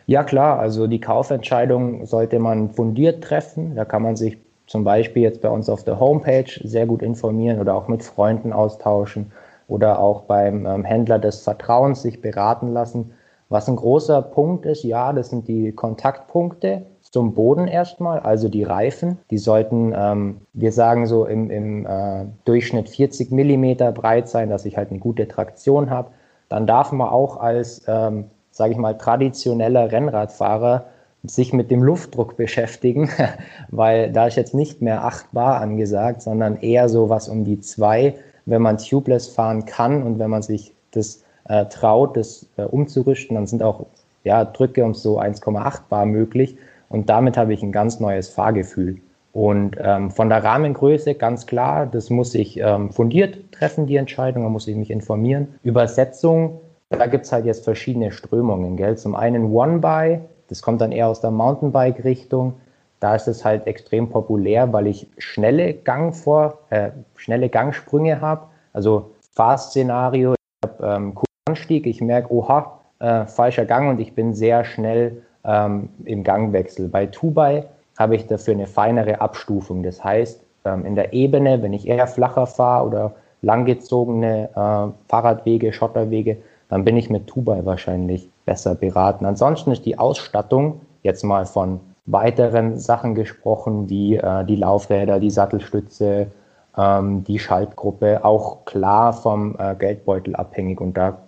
Ja klar, also die Kaufentscheidung sollte man fundiert treffen. Da kann man sich zum Beispiel jetzt bei uns auf der Homepage sehr gut informieren oder auch mit Freunden austauschen oder auch beim ähm, Händler des Vertrauens sich beraten lassen was ein großer Punkt ist, ja, das sind die Kontaktpunkte zum Boden erstmal, also die Reifen. Die sollten, ähm, wir sagen so im, im äh, Durchschnitt 40 Millimeter breit sein, dass ich halt eine gute Traktion habe. Dann darf man auch als, ähm, sage ich mal, traditioneller Rennradfahrer sich mit dem Luftdruck beschäftigen, weil da ist jetzt nicht mehr 8 Bar angesagt, sondern eher so was um die 2, wenn man tubeless fahren kann und wenn man sich das äh, traut, das äh, umzurüsten, dann sind auch ja, Drücke um so 1,8 Bar möglich. Und damit habe ich ein ganz neues Fahrgefühl. Und ähm, von der Rahmengröße ganz klar, das muss ich ähm, fundiert treffen, die Entscheidung, da muss ich mich informieren. Übersetzung, da gibt es halt jetzt verschiedene Strömungen. Gell? Zum einen One-By, das kommt dann eher aus der Mountainbike-Richtung. Da ist es halt extrem populär, weil ich schnelle Gang vor, äh, schnelle Gangsprünge habe. Also Fahrszenario, ich habe ähm, Anstieg, ich merke, oha, äh, falscher Gang und ich bin sehr schnell ähm, im Gangwechsel. Bei Tubai habe ich dafür eine feinere Abstufung. Das heißt, ähm, in der Ebene, wenn ich eher flacher fahre oder langgezogene äh, Fahrradwege, Schotterwege, dann bin ich mit Tubai wahrscheinlich besser beraten. Ansonsten ist die Ausstattung jetzt mal von weiteren Sachen gesprochen, wie äh, die Laufräder, die Sattelstütze, ähm, die Schaltgruppe, auch klar vom äh, Geldbeutel abhängig. Und da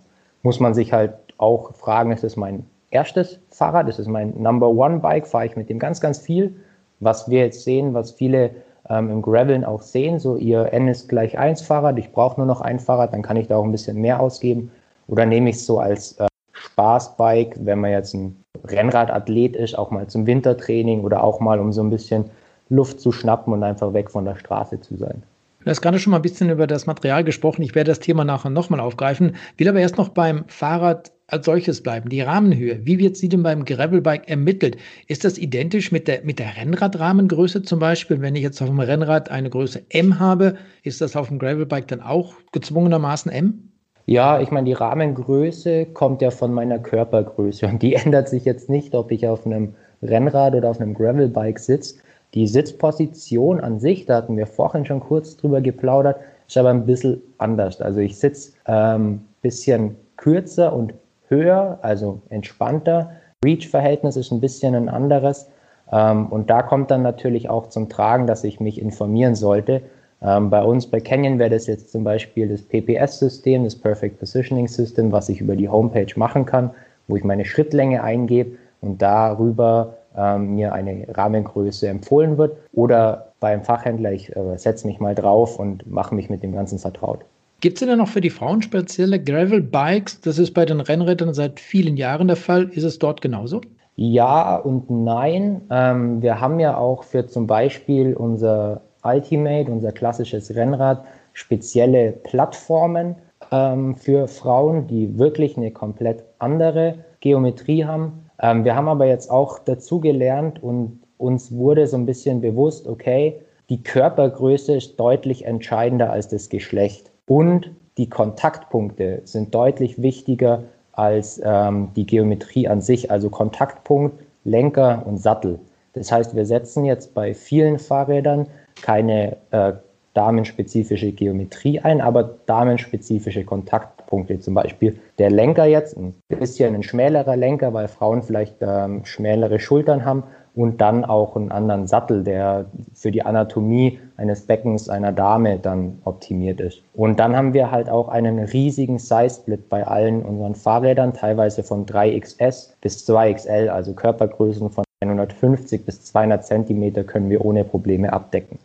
muss man sich halt auch fragen, ist es mein erstes Fahrrad, ist es mein Number One Bike, fahre ich mit dem ganz, ganz viel. Was wir jetzt sehen, was viele ähm, im Graveln auch sehen, so ihr N ist gleich 1 Fahrrad, ich brauche nur noch ein Fahrrad, dann kann ich da auch ein bisschen mehr ausgeben. Oder nehme ich es so als äh, Spaßbike, wenn man jetzt ein Rennradathlet ist, auch mal zum Wintertraining oder auch mal, um so ein bisschen Luft zu schnappen und einfach weg von der Straße zu sein. Du hast gerade schon mal ein bisschen über das Material gesprochen. Ich werde das Thema nachher nochmal aufgreifen, will aber erst noch beim Fahrrad als solches bleiben. Die Rahmenhöhe, wie wird sie denn beim Gravelbike ermittelt? Ist das identisch mit der, mit der Rennradrahmengröße zum Beispiel? Wenn ich jetzt auf dem Rennrad eine Größe M habe, ist das auf dem Gravelbike dann auch gezwungenermaßen M? Ja, ich meine, die Rahmengröße kommt ja von meiner Körpergröße und die ändert sich jetzt nicht, ob ich auf einem Rennrad oder auf einem Gravelbike sitze. Die Sitzposition an sich, da hatten wir vorhin schon kurz drüber geplaudert, ist aber ein bisschen anders. Also ich sitze ein ähm, bisschen kürzer und höher, also entspannter. Reach-Verhältnis ist ein bisschen ein anderes. Ähm, und da kommt dann natürlich auch zum Tragen, dass ich mich informieren sollte. Ähm, bei uns bei Canyon wäre das jetzt zum Beispiel das PPS-System, das Perfect Positioning System, was ich über die Homepage machen kann, wo ich meine Schrittlänge eingebe und darüber ähm, mir eine Rahmengröße empfohlen wird. Oder beim Fachhändler, ich äh, setze mich mal drauf und mache mich mit dem Ganzen vertraut. Gibt es denn noch für die Frauen spezielle Gravel-Bikes? Das ist bei den Rennrädern seit vielen Jahren der Fall. Ist es dort genauso? Ja und nein. Ähm, wir haben ja auch für zum Beispiel unser Ultimate, unser klassisches Rennrad, spezielle Plattformen ähm, für Frauen, die wirklich eine komplett andere Geometrie haben. Ähm, wir haben aber jetzt auch dazu gelernt und uns wurde so ein bisschen bewusst, okay, die Körpergröße ist deutlich entscheidender als das Geschlecht und die Kontaktpunkte sind deutlich wichtiger als ähm, die Geometrie an sich, also Kontaktpunkt, Lenker und Sattel. Das heißt, wir setzen jetzt bei vielen Fahrrädern keine äh, damenspezifische Geometrie ein, aber damenspezifische Kontaktpunkte. Zum Beispiel der Lenker jetzt, ein bisschen ein schmälerer Lenker, weil Frauen vielleicht ähm, schmälere Schultern haben und dann auch einen anderen Sattel, der für die Anatomie eines Beckens einer Dame dann optimiert ist. Und dann haben wir halt auch einen riesigen Size-Split bei allen unseren Fahrrädern, teilweise von 3XS bis 2XL, also Körpergrößen von 150 bis 200 Zentimeter können wir ohne Probleme abdecken.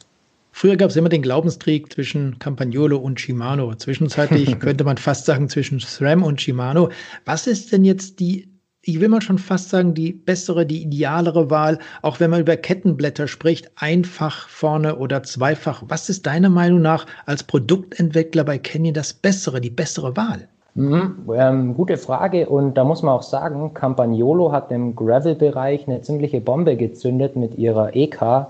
Früher gab es immer den Glaubenskrieg zwischen Campagnolo und Shimano. Zwischenzeitlich könnte man fast sagen zwischen SRAM und Shimano. Was ist denn jetzt die, ich will mal schon fast sagen, die bessere, die idealere Wahl, auch wenn man über Kettenblätter spricht, einfach vorne oder zweifach. Was ist deiner Meinung nach als Produktentwickler bei Canyon das Bessere, die bessere Wahl? Mhm, ähm, gute Frage und da muss man auch sagen, Campagnolo hat im Gravel-Bereich eine ziemliche Bombe gezündet mit ihrer EK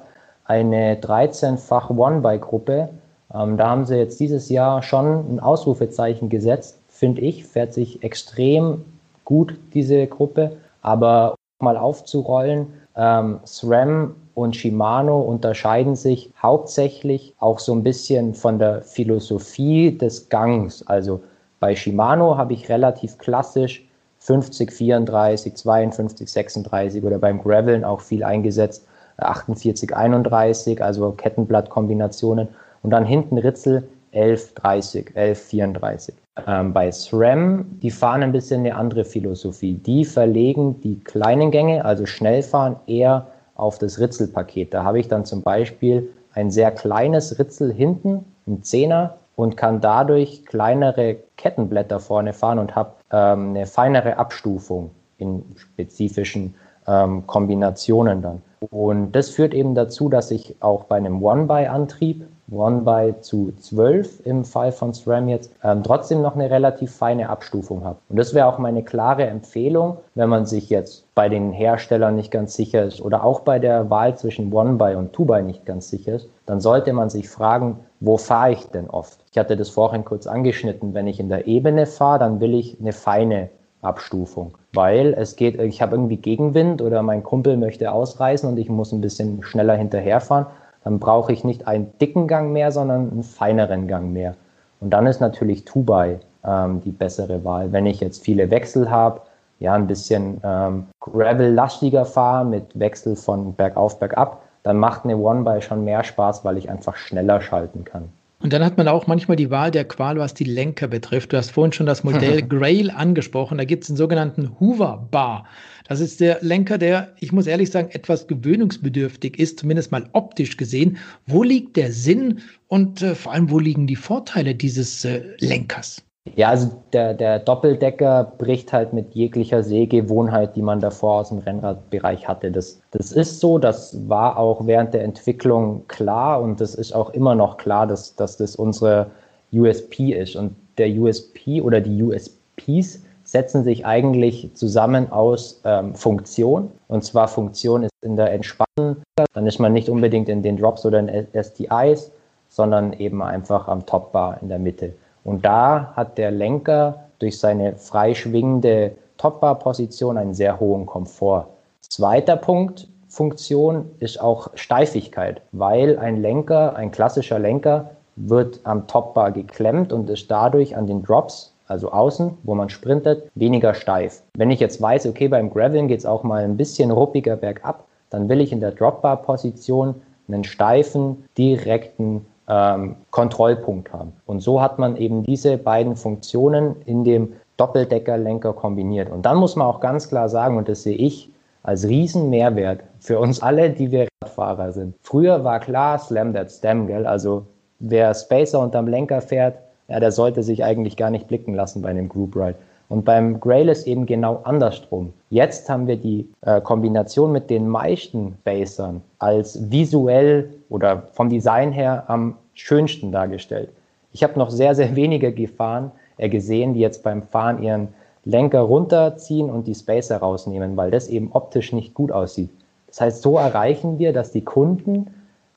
eine 13-fach One-Bike-Gruppe. Ähm, da haben sie jetzt dieses Jahr schon ein Ausrufezeichen gesetzt, finde ich, fährt sich extrem gut, diese Gruppe. Aber mal aufzurollen, ähm, SRAM und Shimano unterscheiden sich hauptsächlich auch so ein bisschen von der Philosophie des Gangs. Also bei Shimano habe ich relativ klassisch 50, 34, 52, 36 oder beim Graveln auch viel eingesetzt 48, 31, also Kettenblattkombinationen. Und dann hinten Ritzel 11, 30, 11, 34. Ähm, bei SRAM, die fahren ein bisschen eine andere Philosophie. Die verlegen die kleinen Gänge, also Schnellfahren, eher auf das Ritzelpaket. Da habe ich dann zum Beispiel ein sehr kleines Ritzel hinten, ein Zehner, und kann dadurch kleinere Kettenblätter vorne fahren und habe ähm, eine feinere Abstufung in spezifischen ähm, Kombinationen dann. Und das führt eben dazu, dass ich auch bei einem One-by-Antrieb, One-by zu 12 im Fall von SRAM jetzt, ähm, trotzdem noch eine relativ feine Abstufung habe. Und das wäre auch meine klare Empfehlung, wenn man sich jetzt bei den Herstellern nicht ganz sicher ist oder auch bei der Wahl zwischen One-by und Two-by nicht ganz sicher ist, dann sollte man sich fragen, wo fahre ich denn oft? Ich hatte das vorhin kurz angeschnitten. Wenn ich in der Ebene fahre, dann will ich eine feine Abstufung. Weil es geht, ich habe irgendwie Gegenwind oder mein Kumpel möchte ausreißen und ich muss ein bisschen schneller hinterherfahren, dann brauche ich nicht einen dicken Gang mehr, sondern einen feineren Gang mehr. Und dann ist natürlich Tubai ähm, die bessere Wahl. Wenn ich jetzt viele Wechsel habe, ja, ein bisschen ähm, Gravel-lastiger fahre mit Wechsel von bergauf, bergab, dann macht eine One-By schon mehr Spaß, weil ich einfach schneller schalten kann. Und dann hat man auch manchmal die Wahl der Qual, was die Lenker betrifft. Du hast vorhin schon das Modell Grail angesprochen. Da gibt es den sogenannten Hoover Bar. Das ist der Lenker, der, ich muss ehrlich sagen, etwas gewöhnungsbedürftig ist, zumindest mal optisch gesehen. Wo liegt der Sinn und äh, vor allem, wo liegen die Vorteile dieses äh, Lenkers? Ja, also der, der Doppeldecker bricht halt mit jeglicher Sehgewohnheit, die man davor aus dem Rennradbereich hatte. Das, das ist so, das war auch während der Entwicklung klar und das ist auch immer noch klar, dass, dass das unsere USP ist. Und der USP oder die USPs setzen sich eigentlich zusammen aus ähm, Funktion. Und zwar Funktion ist in der Entspannung, dann ist man nicht unbedingt in den Drops oder in STIs, sondern eben einfach am Topbar in der Mitte. Und da hat der Lenker durch seine freischwingende Topbar-Position einen sehr hohen Komfort. Zweiter Punkt, Funktion ist auch Steifigkeit, weil ein Lenker, ein klassischer Lenker, wird am Topbar geklemmt und ist dadurch an den Drops, also außen, wo man sprintet, weniger steif. Wenn ich jetzt weiß, okay, beim Graveln geht es auch mal ein bisschen ruppiger bergab, dann will ich in der Dropbar-Position einen steifen, direkten ähm, Kontrollpunkt haben. Und so hat man eben diese beiden Funktionen in dem Doppeldeckerlenker kombiniert. Und dann muss man auch ganz klar sagen, und das sehe ich als Riesenmehrwert für uns alle, die wir Radfahrer sind. Früher war klar, Slam that Stem, gell? Also wer Spacer unterm Lenker fährt, ja, der sollte sich eigentlich gar nicht blicken lassen bei einem Group Ride. Und beim Grail ist eben genau andersrum. Jetzt haben wir die äh, Kombination mit den meisten Basern als visuell oder vom Design her am schönsten dargestellt. Ich habe noch sehr, sehr wenige gefahren, äh, gesehen, die jetzt beim Fahren ihren Lenker runterziehen und die Spacer rausnehmen, weil das eben optisch nicht gut aussieht. Das heißt, so erreichen wir, dass die Kunden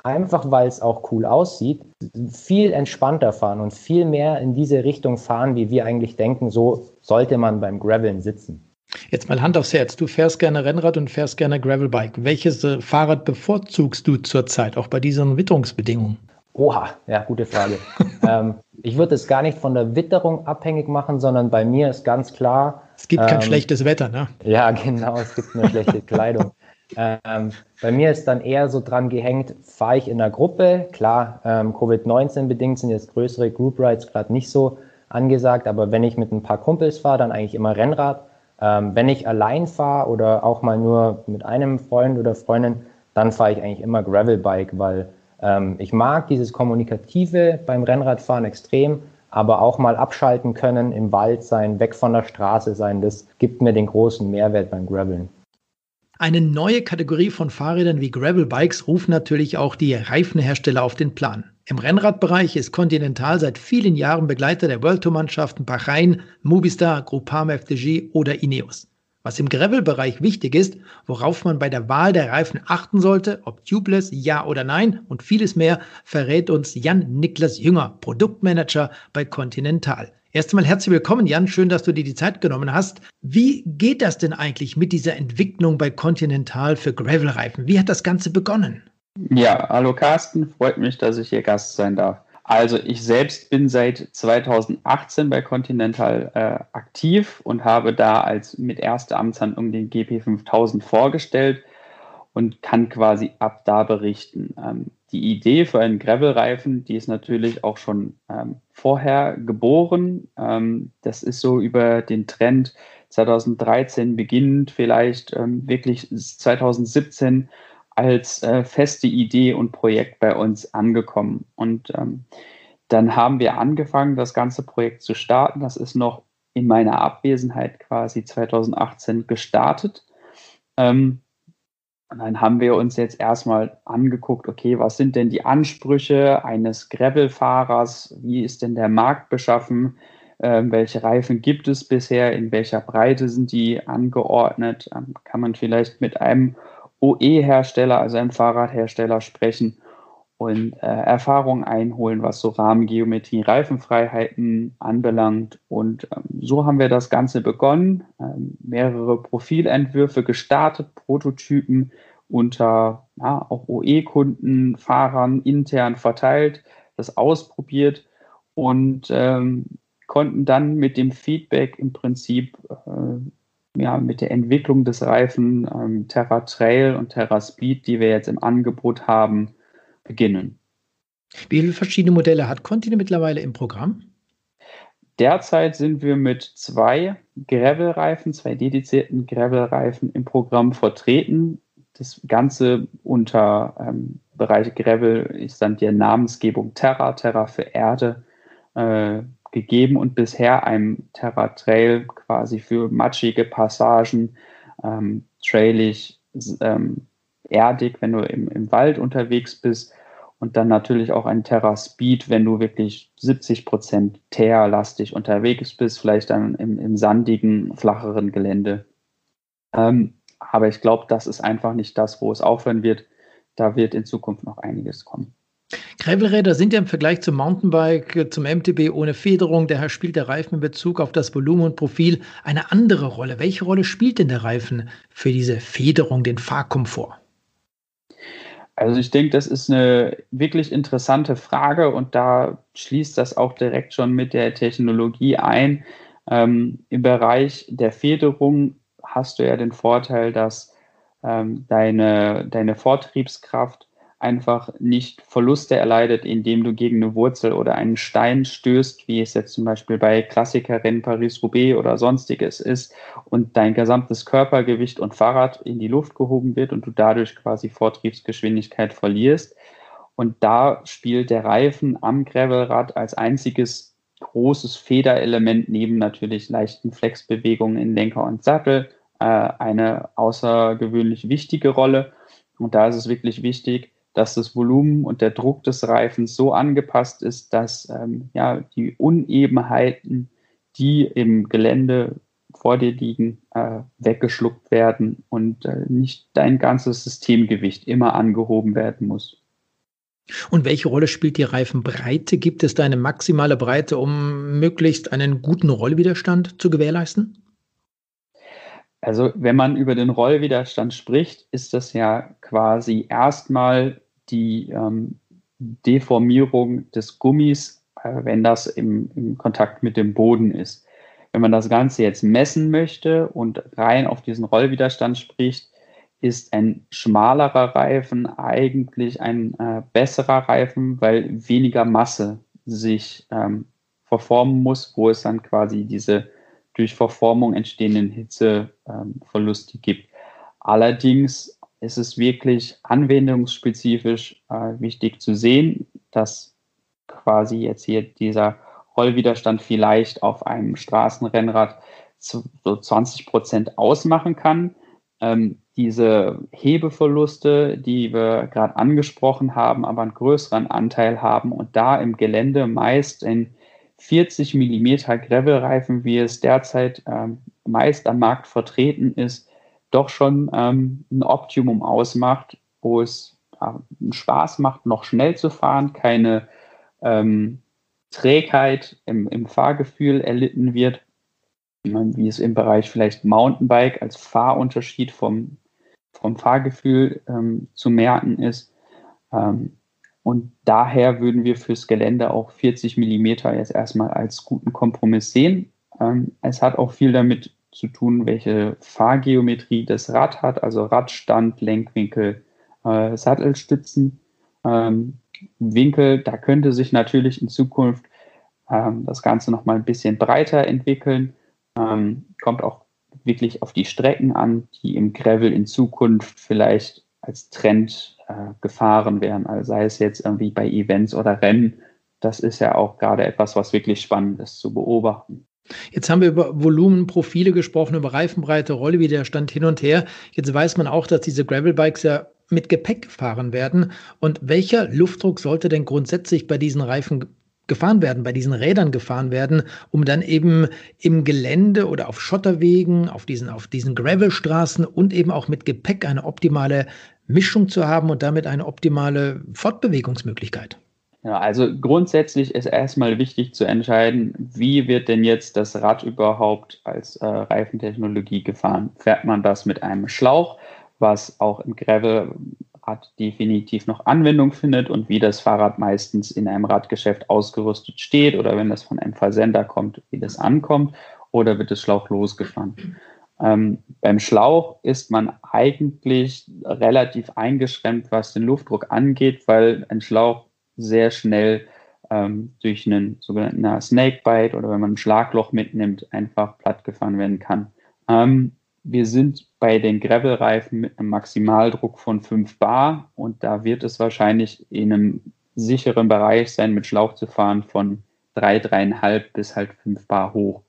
einfach weil es auch cool aussieht, viel entspannter fahren und viel mehr in diese Richtung fahren, wie wir eigentlich denken, so sollte man beim Graveln sitzen. Jetzt mal Hand aufs Herz. Du fährst gerne Rennrad und fährst gerne Gravelbike. Welches äh, Fahrrad bevorzugst du zurzeit, auch bei diesen Witterungsbedingungen? Oha, ja, gute Frage. ähm, ich würde es gar nicht von der Witterung abhängig machen, sondern bei mir ist ganz klar. Es gibt kein ähm, schlechtes Wetter, ne? Ja, genau, es gibt nur schlechte Kleidung. Ähm, bei mir ist dann eher so dran gehängt, fahre ich in einer Gruppe. Klar, ähm, Covid-19 bedingt sind jetzt größere Group Rides gerade nicht so angesagt, aber wenn ich mit ein paar Kumpels fahre, dann eigentlich immer Rennrad. Ähm, wenn ich allein fahre oder auch mal nur mit einem Freund oder Freundin, dann fahre ich eigentlich immer Gravelbike, weil ähm, ich mag dieses Kommunikative beim Rennradfahren extrem, aber auch mal abschalten können, im Wald sein, weg von der Straße sein, das gibt mir den großen Mehrwert beim Graveln. Eine neue Kategorie von Fahrrädern wie Gravelbikes rufen natürlich auch die Reifenhersteller auf den Plan. Im Rennradbereich ist Continental seit vielen Jahren Begleiter der World Tour Mannschaften Bahrain, Movistar, Groupama FDG oder Ineos. Was im Gravel-Bereich wichtig ist, worauf man bei der Wahl der Reifen achten sollte, ob tubeless, ja oder nein und vieles mehr, verrät uns Jan Niklas Jünger, Produktmanager bei Continental. Erst einmal herzlich willkommen, Jan. Schön, dass du dir die Zeit genommen hast. Wie geht das denn eigentlich mit dieser Entwicklung bei Continental für Gravelreifen? Wie hat das Ganze begonnen? Ja, hallo Carsten, freut mich, dass ich hier Gast sein darf. Also ich selbst bin seit 2018 bei Continental äh, aktiv und habe da als mit erster Amtshandlung den GP5000 vorgestellt und kann quasi ab da berichten. Ähm, die Idee für einen Gravel-Reifen, die ist natürlich auch schon ähm, vorher geboren. Ähm, das ist so über den Trend 2013 beginnend, vielleicht ähm, wirklich 2017 als äh, feste Idee und Projekt bei uns angekommen. Und ähm, dann haben wir angefangen, das ganze Projekt zu starten. Das ist noch in meiner Abwesenheit quasi 2018 gestartet. Ähm, und dann haben wir uns jetzt erstmal angeguckt, okay, was sind denn die Ansprüche eines Gravel-Fahrers? Wie ist denn der Markt beschaffen? Ähm, welche Reifen gibt es bisher? In welcher Breite sind die angeordnet? Ähm, kann man vielleicht mit einem OE-Hersteller, also einem Fahrradhersteller sprechen? Und äh, Erfahrung einholen, was so Rahmengeometrie, Reifenfreiheiten anbelangt. Und ähm, so haben wir das Ganze begonnen, ähm, mehrere Profilentwürfe gestartet, Prototypen unter ja, auch OE-Kunden, Fahrern intern verteilt, das ausprobiert und ähm, konnten dann mit dem Feedback im Prinzip äh, ja, mit der Entwicklung des Reifen ähm, Terra Trail und Terra Speed, die wir jetzt im Angebot haben, beginnen. Wie viele verschiedene Modelle hat Contine mittlerweile im Programm? Derzeit sind wir mit zwei Gravel-Reifen, zwei dedizierten Gravel-Reifen im Programm vertreten. Das Ganze unter ähm, Bereich Gravel ist dann die Namensgebung Terra, Terra für Erde, äh, gegeben und bisher einem Terra Trail quasi für matschige Passagen, ähm, trailig, ähm, erdig, wenn du im, im Wald unterwegs bist und dann natürlich auch ein Terra Speed, wenn du wirklich 70 Prozent teerlastig unterwegs bist, vielleicht dann im, im sandigen, flacheren Gelände. Ähm, aber ich glaube, das ist einfach nicht das, wo es aufhören wird. Da wird in Zukunft noch einiges kommen. Gravelräder sind ja im Vergleich zum Mountainbike, zum MTB ohne Federung. Daher spielt der Reifen in Bezug auf das Volumen und Profil eine andere Rolle. Welche Rolle spielt denn der Reifen für diese Federung, den Fahrkomfort? Also ich denke, das ist eine wirklich interessante Frage und da schließt das auch direkt schon mit der Technologie ein. Ähm, Im Bereich der Federung hast du ja den Vorteil, dass ähm, deine, deine Vortriebskraft einfach nicht Verluste erleidet, indem du gegen eine Wurzel oder einen Stein stößt, wie es jetzt zum Beispiel bei Klassikerrennen Paris-Roubaix oder sonstiges ist, und dein gesamtes Körpergewicht und Fahrrad in die Luft gehoben wird und du dadurch quasi Vortriebsgeschwindigkeit verlierst. Und da spielt der Reifen am Gravelrad als einziges großes Federelement neben natürlich leichten Flexbewegungen in Lenker und Sattel äh, eine außergewöhnlich wichtige Rolle. Und da ist es wirklich wichtig, dass das Volumen und der Druck des Reifens so angepasst ist, dass ähm, ja, die Unebenheiten, die im Gelände vor dir liegen, äh, weggeschluckt werden und äh, nicht dein ganzes Systemgewicht immer angehoben werden muss. Und welche Rolle spielt die Reifenbreite? Gibt es da eine maximale Breite, um möglichst einen guten Rollwiderstand zu gewährleisten? Also wenn man über den Rollwiderstand spricht, ist das ja quasi erstmal die ähm, Deformierung des Gummis, äh, wenn das im, im Kontakt mit dem Boden ist. Wenn man das Ganze jetzt messen möchte und rein auf diesen Rollwiderstand spricht, ist ein schmalerer Reifen eigentlich ein äh, besserer Reifen, weil weniger Masse sich ähm, verformen muss, wo es dann quasi diese durch Verformung entstehenden Hitzeverluste ähm, gibt. Allerdings ist es wirklich anwendungsspezifisch äh, wichtig zu sehen, dass quasi jetzt hier dieser Rollwiderstand vielleicht auf einem Straßenrennrad so 20 Prozent ausmachen kann. Ähm, diese Hebeverluste, die wir gerade angesprochen haben, aber einen größeren Anteil haben und da im Gelände meist in 40 Millimeter Gravelreifen, wie es derzeit ähm, meist am Markt vertreten ist, doch schon ähm, ein Optimum ausmacht, wo es äh, Spaß macht, noch schnell zu fahren, keine ähm, Trägheit im, im, Fahrgefühl erlitten wird, wie es im Bereich vielleicht Mountainbike als Fahrunterschied vom, vom Fahrgefühl ähm, zu merken ist. Ähm, und daher würden wir fürs Gelände auch 40 Millimeter jetzt erstmal als guten Kompromiss sehen. Ähm, es hat auch viel damit zu tun, welche Fahrgeometrie das Rad hat, also Radstand, Lenkwinkel, äh, Sattelstützen, ähm, Winkel. Da könnte sich natürlich in Zukunft ähm, das Ganze nochmal ein bisschen breiter entwickeln. Ähm, kommt auch wirklich auf die Strecken an, die im Gravel in Zukunft vielleicht als Trend äh, gefahren werden. Also sei es jetzt irgendwie bei Events oder Rennen. Das ist ja auch gerade etwas, was wirklich spannend ist zu beobachten. Jetzt haben wir über Volumenprofile gesprochen, über Reifenbreite, Rollwiderstand hin und her. Jetzt weiß man auch, dass diese Gravelbikes ja mit Gepäck gefahren werden. Und welcher Luftdruck sollte denn grundsätzlich bei diesen Reifen gefahren werden, bei diesen Rädern gefahren werden, um dann eben im Gelände oder auf Schotterwegen, auf diesen, auf diesen Gravelstraßen und eben auch mit Gepäck eine optimale Mischung zu haben und damit eine optimale Fortbewegungsmöglichkeit? Ja, also grundsätzlich ist erstmal wichtig zu entscheiden, wie wird denn jetzt das Rad überhaupt als äh, Reifentechnologie gefahren? Fährt man das mit einem Schlauch, was auch im Gravelrad definitiv noch Anwendung findet und wie das Fahrrad meistens in einem Radgeschäft ausgerüstet steht oder wenn das von einem Versender kommt, wie das ankommt oder wird das Schlauch losgefahren? Ähm, beim Schlauch ist man eigentlich relativ eingeschränkt, was den Luftdruck angeht, weil ein Schlauch sehr schnell ähm, durch einen sogenannten Snakebite oder wenn man ein Schlagloch mitnimmt, einfach plattgefahren werden kann. Ähm, wir sind bei den Gravel-Reifen mit einem Maximaldruck von 5 Bar und da wird es wahrscheinlich in einem sicheren Bereich sein, mit Schlauch zu fahren von 3, 3,5 bis halt 5 Bar hoch.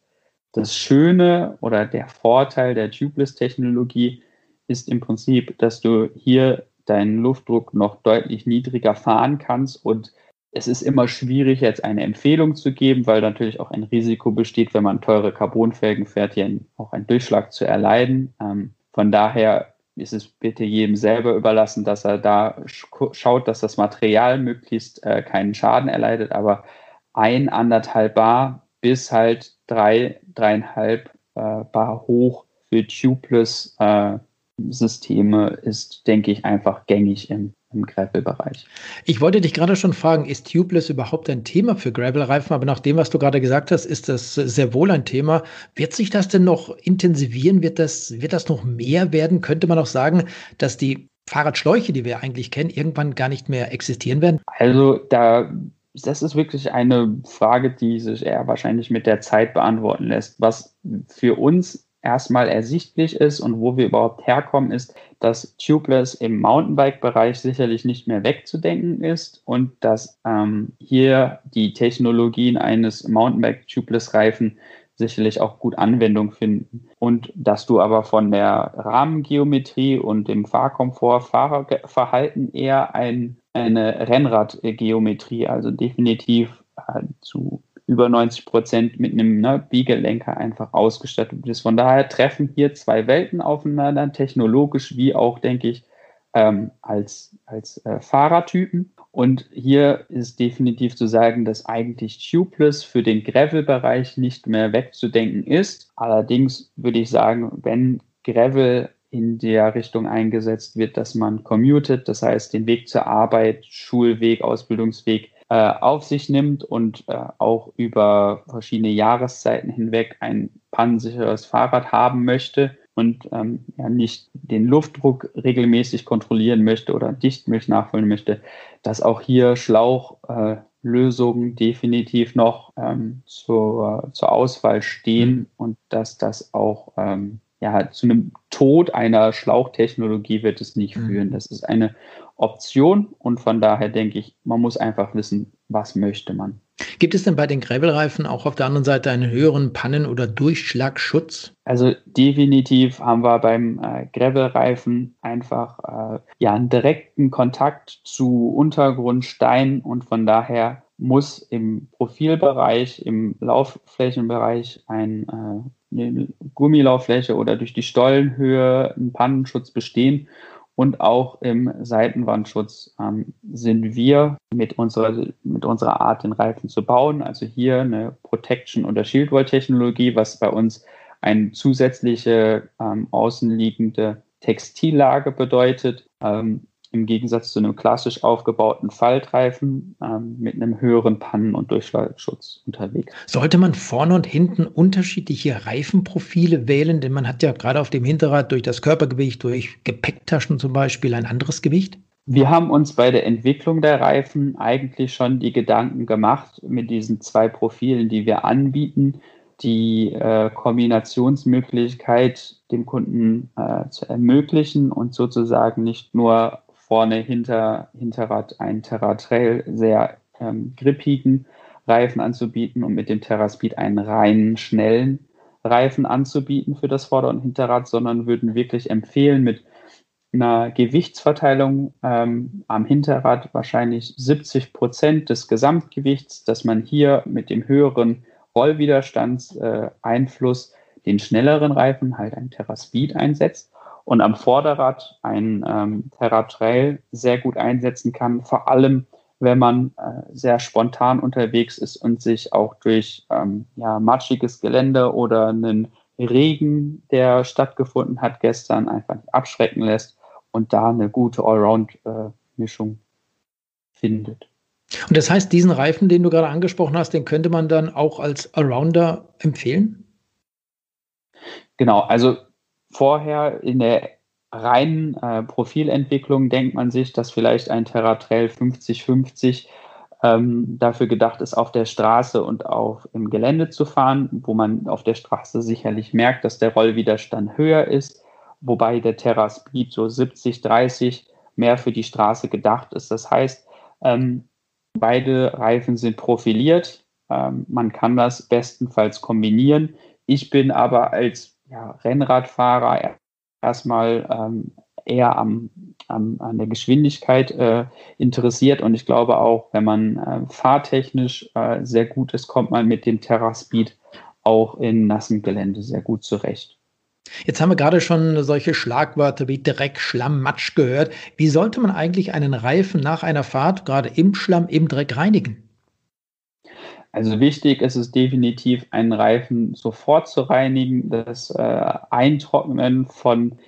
Das Schöne oder der Vorteil der Tubeless-Technologie ist im Prinzip, dass du hier deinen Luftdruck noch deutlich niedriger fahren kannst und es ist immer schwierig, jetzt eine Empfehlung zu geben, weil natürlich auch ein Risiko besteht, wenn man teure Carbonfelgen fährt, hier auch einen Durchschlag zu erleiden. Ähm, von daher ist es bitte jedem selber überlassen, dass er da schaut, dass das Material möglichst äh, keinen Schaden erleidet. Aber ein, anderthalb Bar bis halt drei, dreieinhalb äh, Bar hoch für tubeless äh, Systeme ist, denke ich, einfach gängig im, im Gravel-Bereich. Ich wollte dich gerade schon fragen, ist Tubeless überhaupt ein Thema für Gravel-Reifen? Aber nach dem, was du gerade gesagt hast, ist das sehr wohl ein Thema. Wird sich das denn noch intensivieren? Wird das, wird das noch mehr werden? Könnte man auch sagen, dass die Fahrradschläuche, die wir eigentlich kennen, irgendwann gar nicht mehr existieren werden? Also da das ist wirklich eine Frage, die sich eher wahrscheinlich mit der Zeit beantworten lässt. Was für uns erstmal ersichtlich ist und wo wir überhaupt herkommen, ist, dass Tubeless im Mountainbike-Bereich sicherlich nicht mehr wegzudenken ist und dass ähm, hier die Technologien eines Mountainbike-Tubeless-Reifen sicherlich auch gut Anwendung finden. Und dass du aber von der Rahmengeometrie und dem Fahrkomfort, Fahrerverhalten eher ein, eine Rennradgeometrie, also definitiv äh, zu über 90 Prozent mit einem ne, Biegelenker einfach ausgestattet ist. Von daher treffen hier zwei Welten aufeinander, technologisch wie auch, denke ich, ähm, als, als äh, Fahrertypen. Und hier ist definitiv zu sagen, dass eigentlich Tubeless für den Gravel-Bereich nicht mehr wegzudenken ist. Allerdings würde ich sagen, wenn Gravel in der Richtung eingesetzt wird, dass man commuted, das heißt den Weg zur Arbeit, Schulweg, Ausbildungsweg äh, auf sich nimmt und äh, auch über verschiedene Jahreszeiten hinweg ein pannensicheres Fahrrad haben möchte und ähm, ja, nicht den Luftdruck regelmäßig kontrollieren möchte oder Dichtmilch nachholen möchte, dass auch hier Schlauchlösungen äh, definitiv noch ähm, zur, zur Auswahl stehen mhm. und dass das auch ähm, ja, zu einem Tod einer Schlauchtechnologie wird es nicht mhm. führen. Das ist eine Option und von daher denke ich, man muss einfach wissen, was möchte man. Gibt es denn bei den Gravelreifen auch auf der anderen Seite einen höheren Pannen- oder Durchschlagschutz? Also definitiv haben wir beim äh, Gravelreifen einfach äh, ja einen direkten Kontakt zu Untergrundstein und von daher muss im Profilbereich, im Laufflächenbereich ein, äh, eine Gummilauffläche oder durch die Stollenhöhe ein Pannenschutz bestehen. Und auch im Seitenwandschutz ähm, sind wir mit unserer, mit unserer Art, den Reifen zu bauen, also hier eine Protection- oder Shieldwall-Technologie, was bei uns eine zusätzliche ähm, außenliegende Textillage bedeutet, ähm, im Gegensatz zu einem klassisch aufgebauten Faltreifen ähm, mit einem höheren Pannen- und Durchschlagschutz unterwegs. Sollte man vorne und hinten unterschiedliche Reifenprofile wählen? Denn man hat ja gerade auf dem Hinterrad durch das Körpergewicht, durch Gepäcktaschen zum Beispiel ein anderes Gewicht. Wir haben uns bei der Entwicklung der Reifen eigentlich schon die Gedanken gemacht mit diesen zwei Profilen, die wir anbieten, die äh, Kombinationsmöglichkeit dem Kunden äh, zu ermöglichen und sozusagen nicht nur vorne hinter Hinterrad einen Terra Trail sehr ähm, grippigen Reifen anzubieten und mit dem Terra Speed einen reinen, schnellen Reifen anzubieten für das Vorder- und Hinterrad, sondern würden wirklich empfehlen, mit einer Gewichtsverteilung ähm, am Hinterrad wahrscheinlich 70 Prozent des Gesamtgewichts, dass man hier mit dem höheren Rollwiderstandseinfluss äh, den schnelleren Reifen, halt einen Terra Speed einsetzt und am Vorderrad ein ähm, Terra Trail sehr gut einsetzen kann, vor allem wenn man äh, sehr spontan unterwegs ist und sich auch durch ähm, ja, matschiges Gelände oder einen Regen, der stattgefunden hat gestern, einfach nicht abschrecken lässt und da eine gute Allround-Mischung äh, findet. Und das heißt, diesen Reifen, den du gerade angesprochen hast, den könnte man dann auch als Allrounder empfehlen? Genau, also vorher in der reinen äh, Profilentwicklung denkt man sich, dass vielleicht ein Terratrail 50-50 ähm, dafür gedacht ist, auf der Straße und auch im Gelände zu fahren, wo man auf der Straße sicherlich merkt, dass der Rollwiderstand höher ist, wobei der Terra Speed so 70, 30 mehr für die Straße gedacht ist. Das heißt, ähm, beide Reifen sind profiliert. Ähm, man kann das bestenfalls kombinieren. Ich bin aber als ja, Rennradfahrer erstmal ähm, eher am, am, an der Geschwindigkeit äh, interessiert. Und ich glaube auch, wenn man äh, fahrtechnisch äh, sehr gut ist, kommt man mit dem Terra-Speed auch in nassem Gelände sehr gut zurecht. Jetzt haben wir gerade schon solche Schlagwörter wie Dreck, Schlamm, Matsch gehört. Wie sollte man eigentlich einen Reifen nach einer Fahrt gerade im Schlamm, im Dreck reinigen? Also wichtig ist es definitiv, einen Reifen sofort zu reinigen. Das äh, Eintrocknen von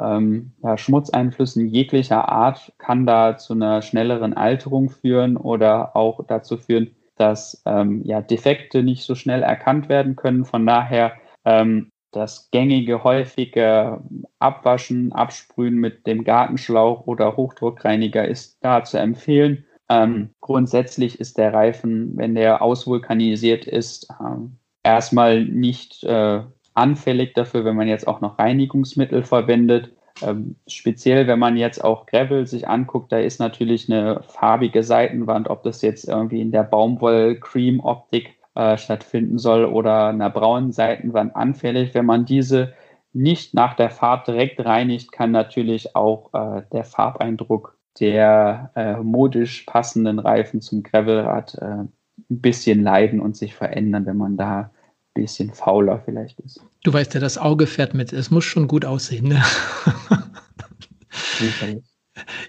ähm, ja, Schmutzeinflüssen jeglicher Art kann da zu einer schnelleren Alterung führen oder auch dazu führen, dass ähm, ja, Defekte nicht so schnell erkannt werden können. Von daher ähm, das gängige, häufige Abwaschen, Absprühen mit dem Gartenschlauch oder Hochdruckreiniger ist da zu empfehlen. Ähm, grundsätzlich ist der Reifen, wenn der ausvulkanisiert ist, ähm, erstmal nicht äh, anfällig dafür, wenn man jetzt auch noch Reinigungsmittel verwendet. Ähm, speziell, wenn man jetzt auch Gravel sich anguckt, da ist natürlich eine farbige Seitenwand, ob das jetzt irgendwie in der Baumwoll-Cream-Optik äh, stattfinden soll oder einer braunen Seitenwand anfällig. Wenn man diese nicht nach der Fahrt direkt reinigt, kann natürlich auch äh, der Farbeindruck der äh, modisch passenden Reifen zum Gravelrad äh, ein bisschen leiden und sich verändern, wenn man da ein bisschen fauler vielleicht ist. Du weißt ja, das Auge fährt mit. Es muss schon gut aussehen. Ne?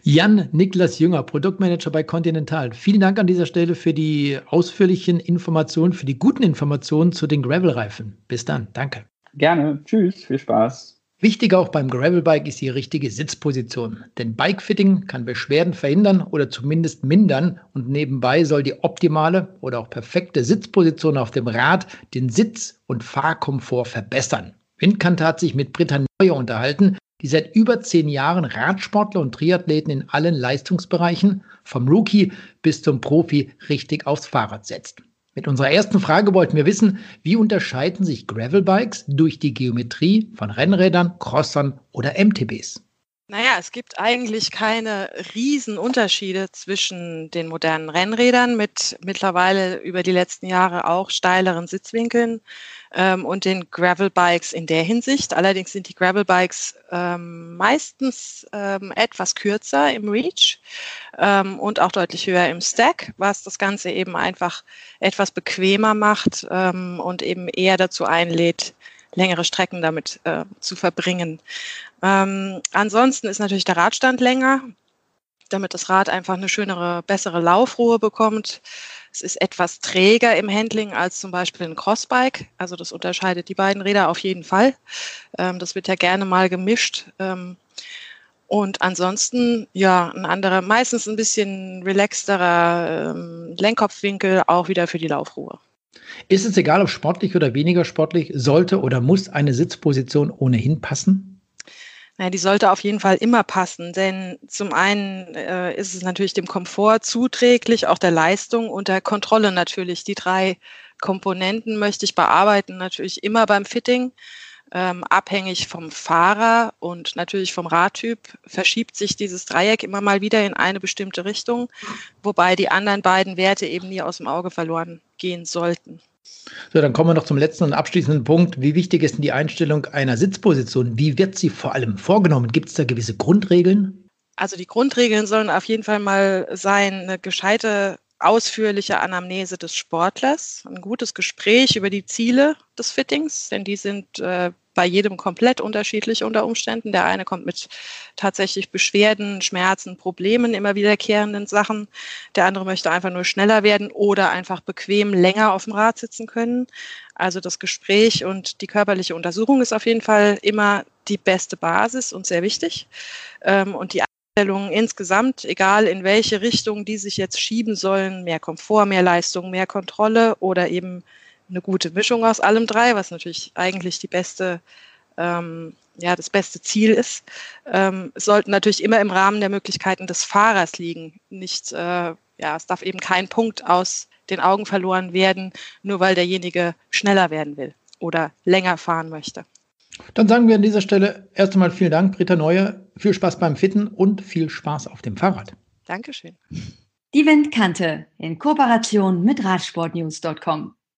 Jan Niklas Jünger, Produktmanager bei Continental. Vielen Dank an dieser Stelle für die ausführlichen Informationen, für die guten Informationen zu den Gravelreifen. Bis dann. Danke. Gerne. Tschüss. Viel Spaß. Wichtig auch beim Gravelbike ist die richtige Sitzposition, denn Bikefitting kann Beschwerden verhindern oder zumindest mindern und nebenbei soll die optimale oder auch perfekte Sitzposition auf dem Rad den Sitz- und Fahrkomfort verbessern. Windkante hat sich mit Britta Neuer unterhalten, die seit über zehn Jahren Radsportler und Triathleten in allen Leistungsbereichen, vom Rookie bis zum Profi, richtig aufs Fahrrad setzt. Mit unserer ersten Frage wollten wir wissen, wie unterscheiden sich Gravelbikes durch die Geometrie von Rennrädern, Crossern oder MTBs? Naja, es gibt eigentlich keine Riesenunterschiede zwischen den modernen Rennrädern mit mittlerweile über die letzten Jahre auch steileren Sitzwinkeln ähm, und den Gravelbikes in der Hinsicht. Allerdings sind die Gravelbikes ähm, meistens ähm, etwas kürzer im Reach ähm, und auch deutlich höher im Stack, was das Ganze eben einfach etwas bequemer macht ähm, und eben eher dazu einlädt, längere Strecken damit äh, zu verbringen. Ähm, ansonsten ist natürlich der Radstand länger, damit das Rad einfach eine schönere, bessere Laufruhe bekommt. Es ist etwas träger im Handling als zum Beispiel ein Crossbike. Also das unterscheidet die beiden Räder auf jeden Fall. Ähm, das wird ja gerne mal gemischt. Ähm, und ansonsten, ja, ein anderer, meistens ein bisschen relaxterer ähm, Lenkkopfwinkel, auch wieder für die Laufruhe. Ist es egal, ob sportlich oder weniger sportlich, sollte oder muss eine Sitzposition ohnehin passen? Ja, die sollte auf jeden Fall immer passen, denn zum einen äh, ist es natürlich dem Komfort zuträglich, auch der Leistung und der Kontrolle natürlich. Die drei Komponenten möchte ich bearbeiten, natürlich immer beim Fitting. Ähm, abhängig vom Fahrer und natürlich vom Radtyp verschiebt sich dieses Dreieck immer mal wieder in eine bestimmte Richtung, wobei die anderen beiden Werte eben nie aus dem Auge verloren gehen sollten. So, dann kommen wir noch zum letzten und abschließenden Punkt. Wie wichtig ist denn die Einstellung einer Sitzposition? Wie wird sie vor allem vorgenommen? Gibt es da gewisse Grundregeln? Also die Grundregeln sollen auf jeden Fall mal sein, eine gescheite, ausführliche Anamnese des Sportlers, ein gutes Gespräch über die Ziele des Fittings, denn die sind äh, bei jedem komplett unterschiedlich unter Umständen. Der eine kommt mit tatsächlich Beschwerden, Schmerzen, Problemen, immer wiederkehrenden Sachen. Der andere möchte einfach nur schneller werden oder einfach bequem länger auf dem Rad sitzen können. Also das Gespräch und die körperliche Untersuchung ist auf jeden Fall immer die beste Basis und sehr wichtig. Ähm, und die Einstellungen insgesamt, egal in welche Richtung die sich jetzt schieben sollen, mehr Komfort, mehr Leistung, mehr Kontrolle oder eben eine gute Mischung aus allem drei, was natürlich eigentlich die beste, ähm, ja, das beste Ziel ist, ähm, sollten natürlich immer im Rahmen der Möglichkeiten des Fahrers liegen. Nicht, äh, ja, es darf eben kein Punkt aus den Augen verloren werden, nur weil derjenige schneller werden will oder länger fahren möchte. Dann sagen wir an dieser Stelle erst einmal vielen Dank, Britta Neue. Viel Spaß beim Fitten und viel Spaß auf dem Fahrrad. Dankeschön. Die Windkante in Kooperation mit Radsportnews.com.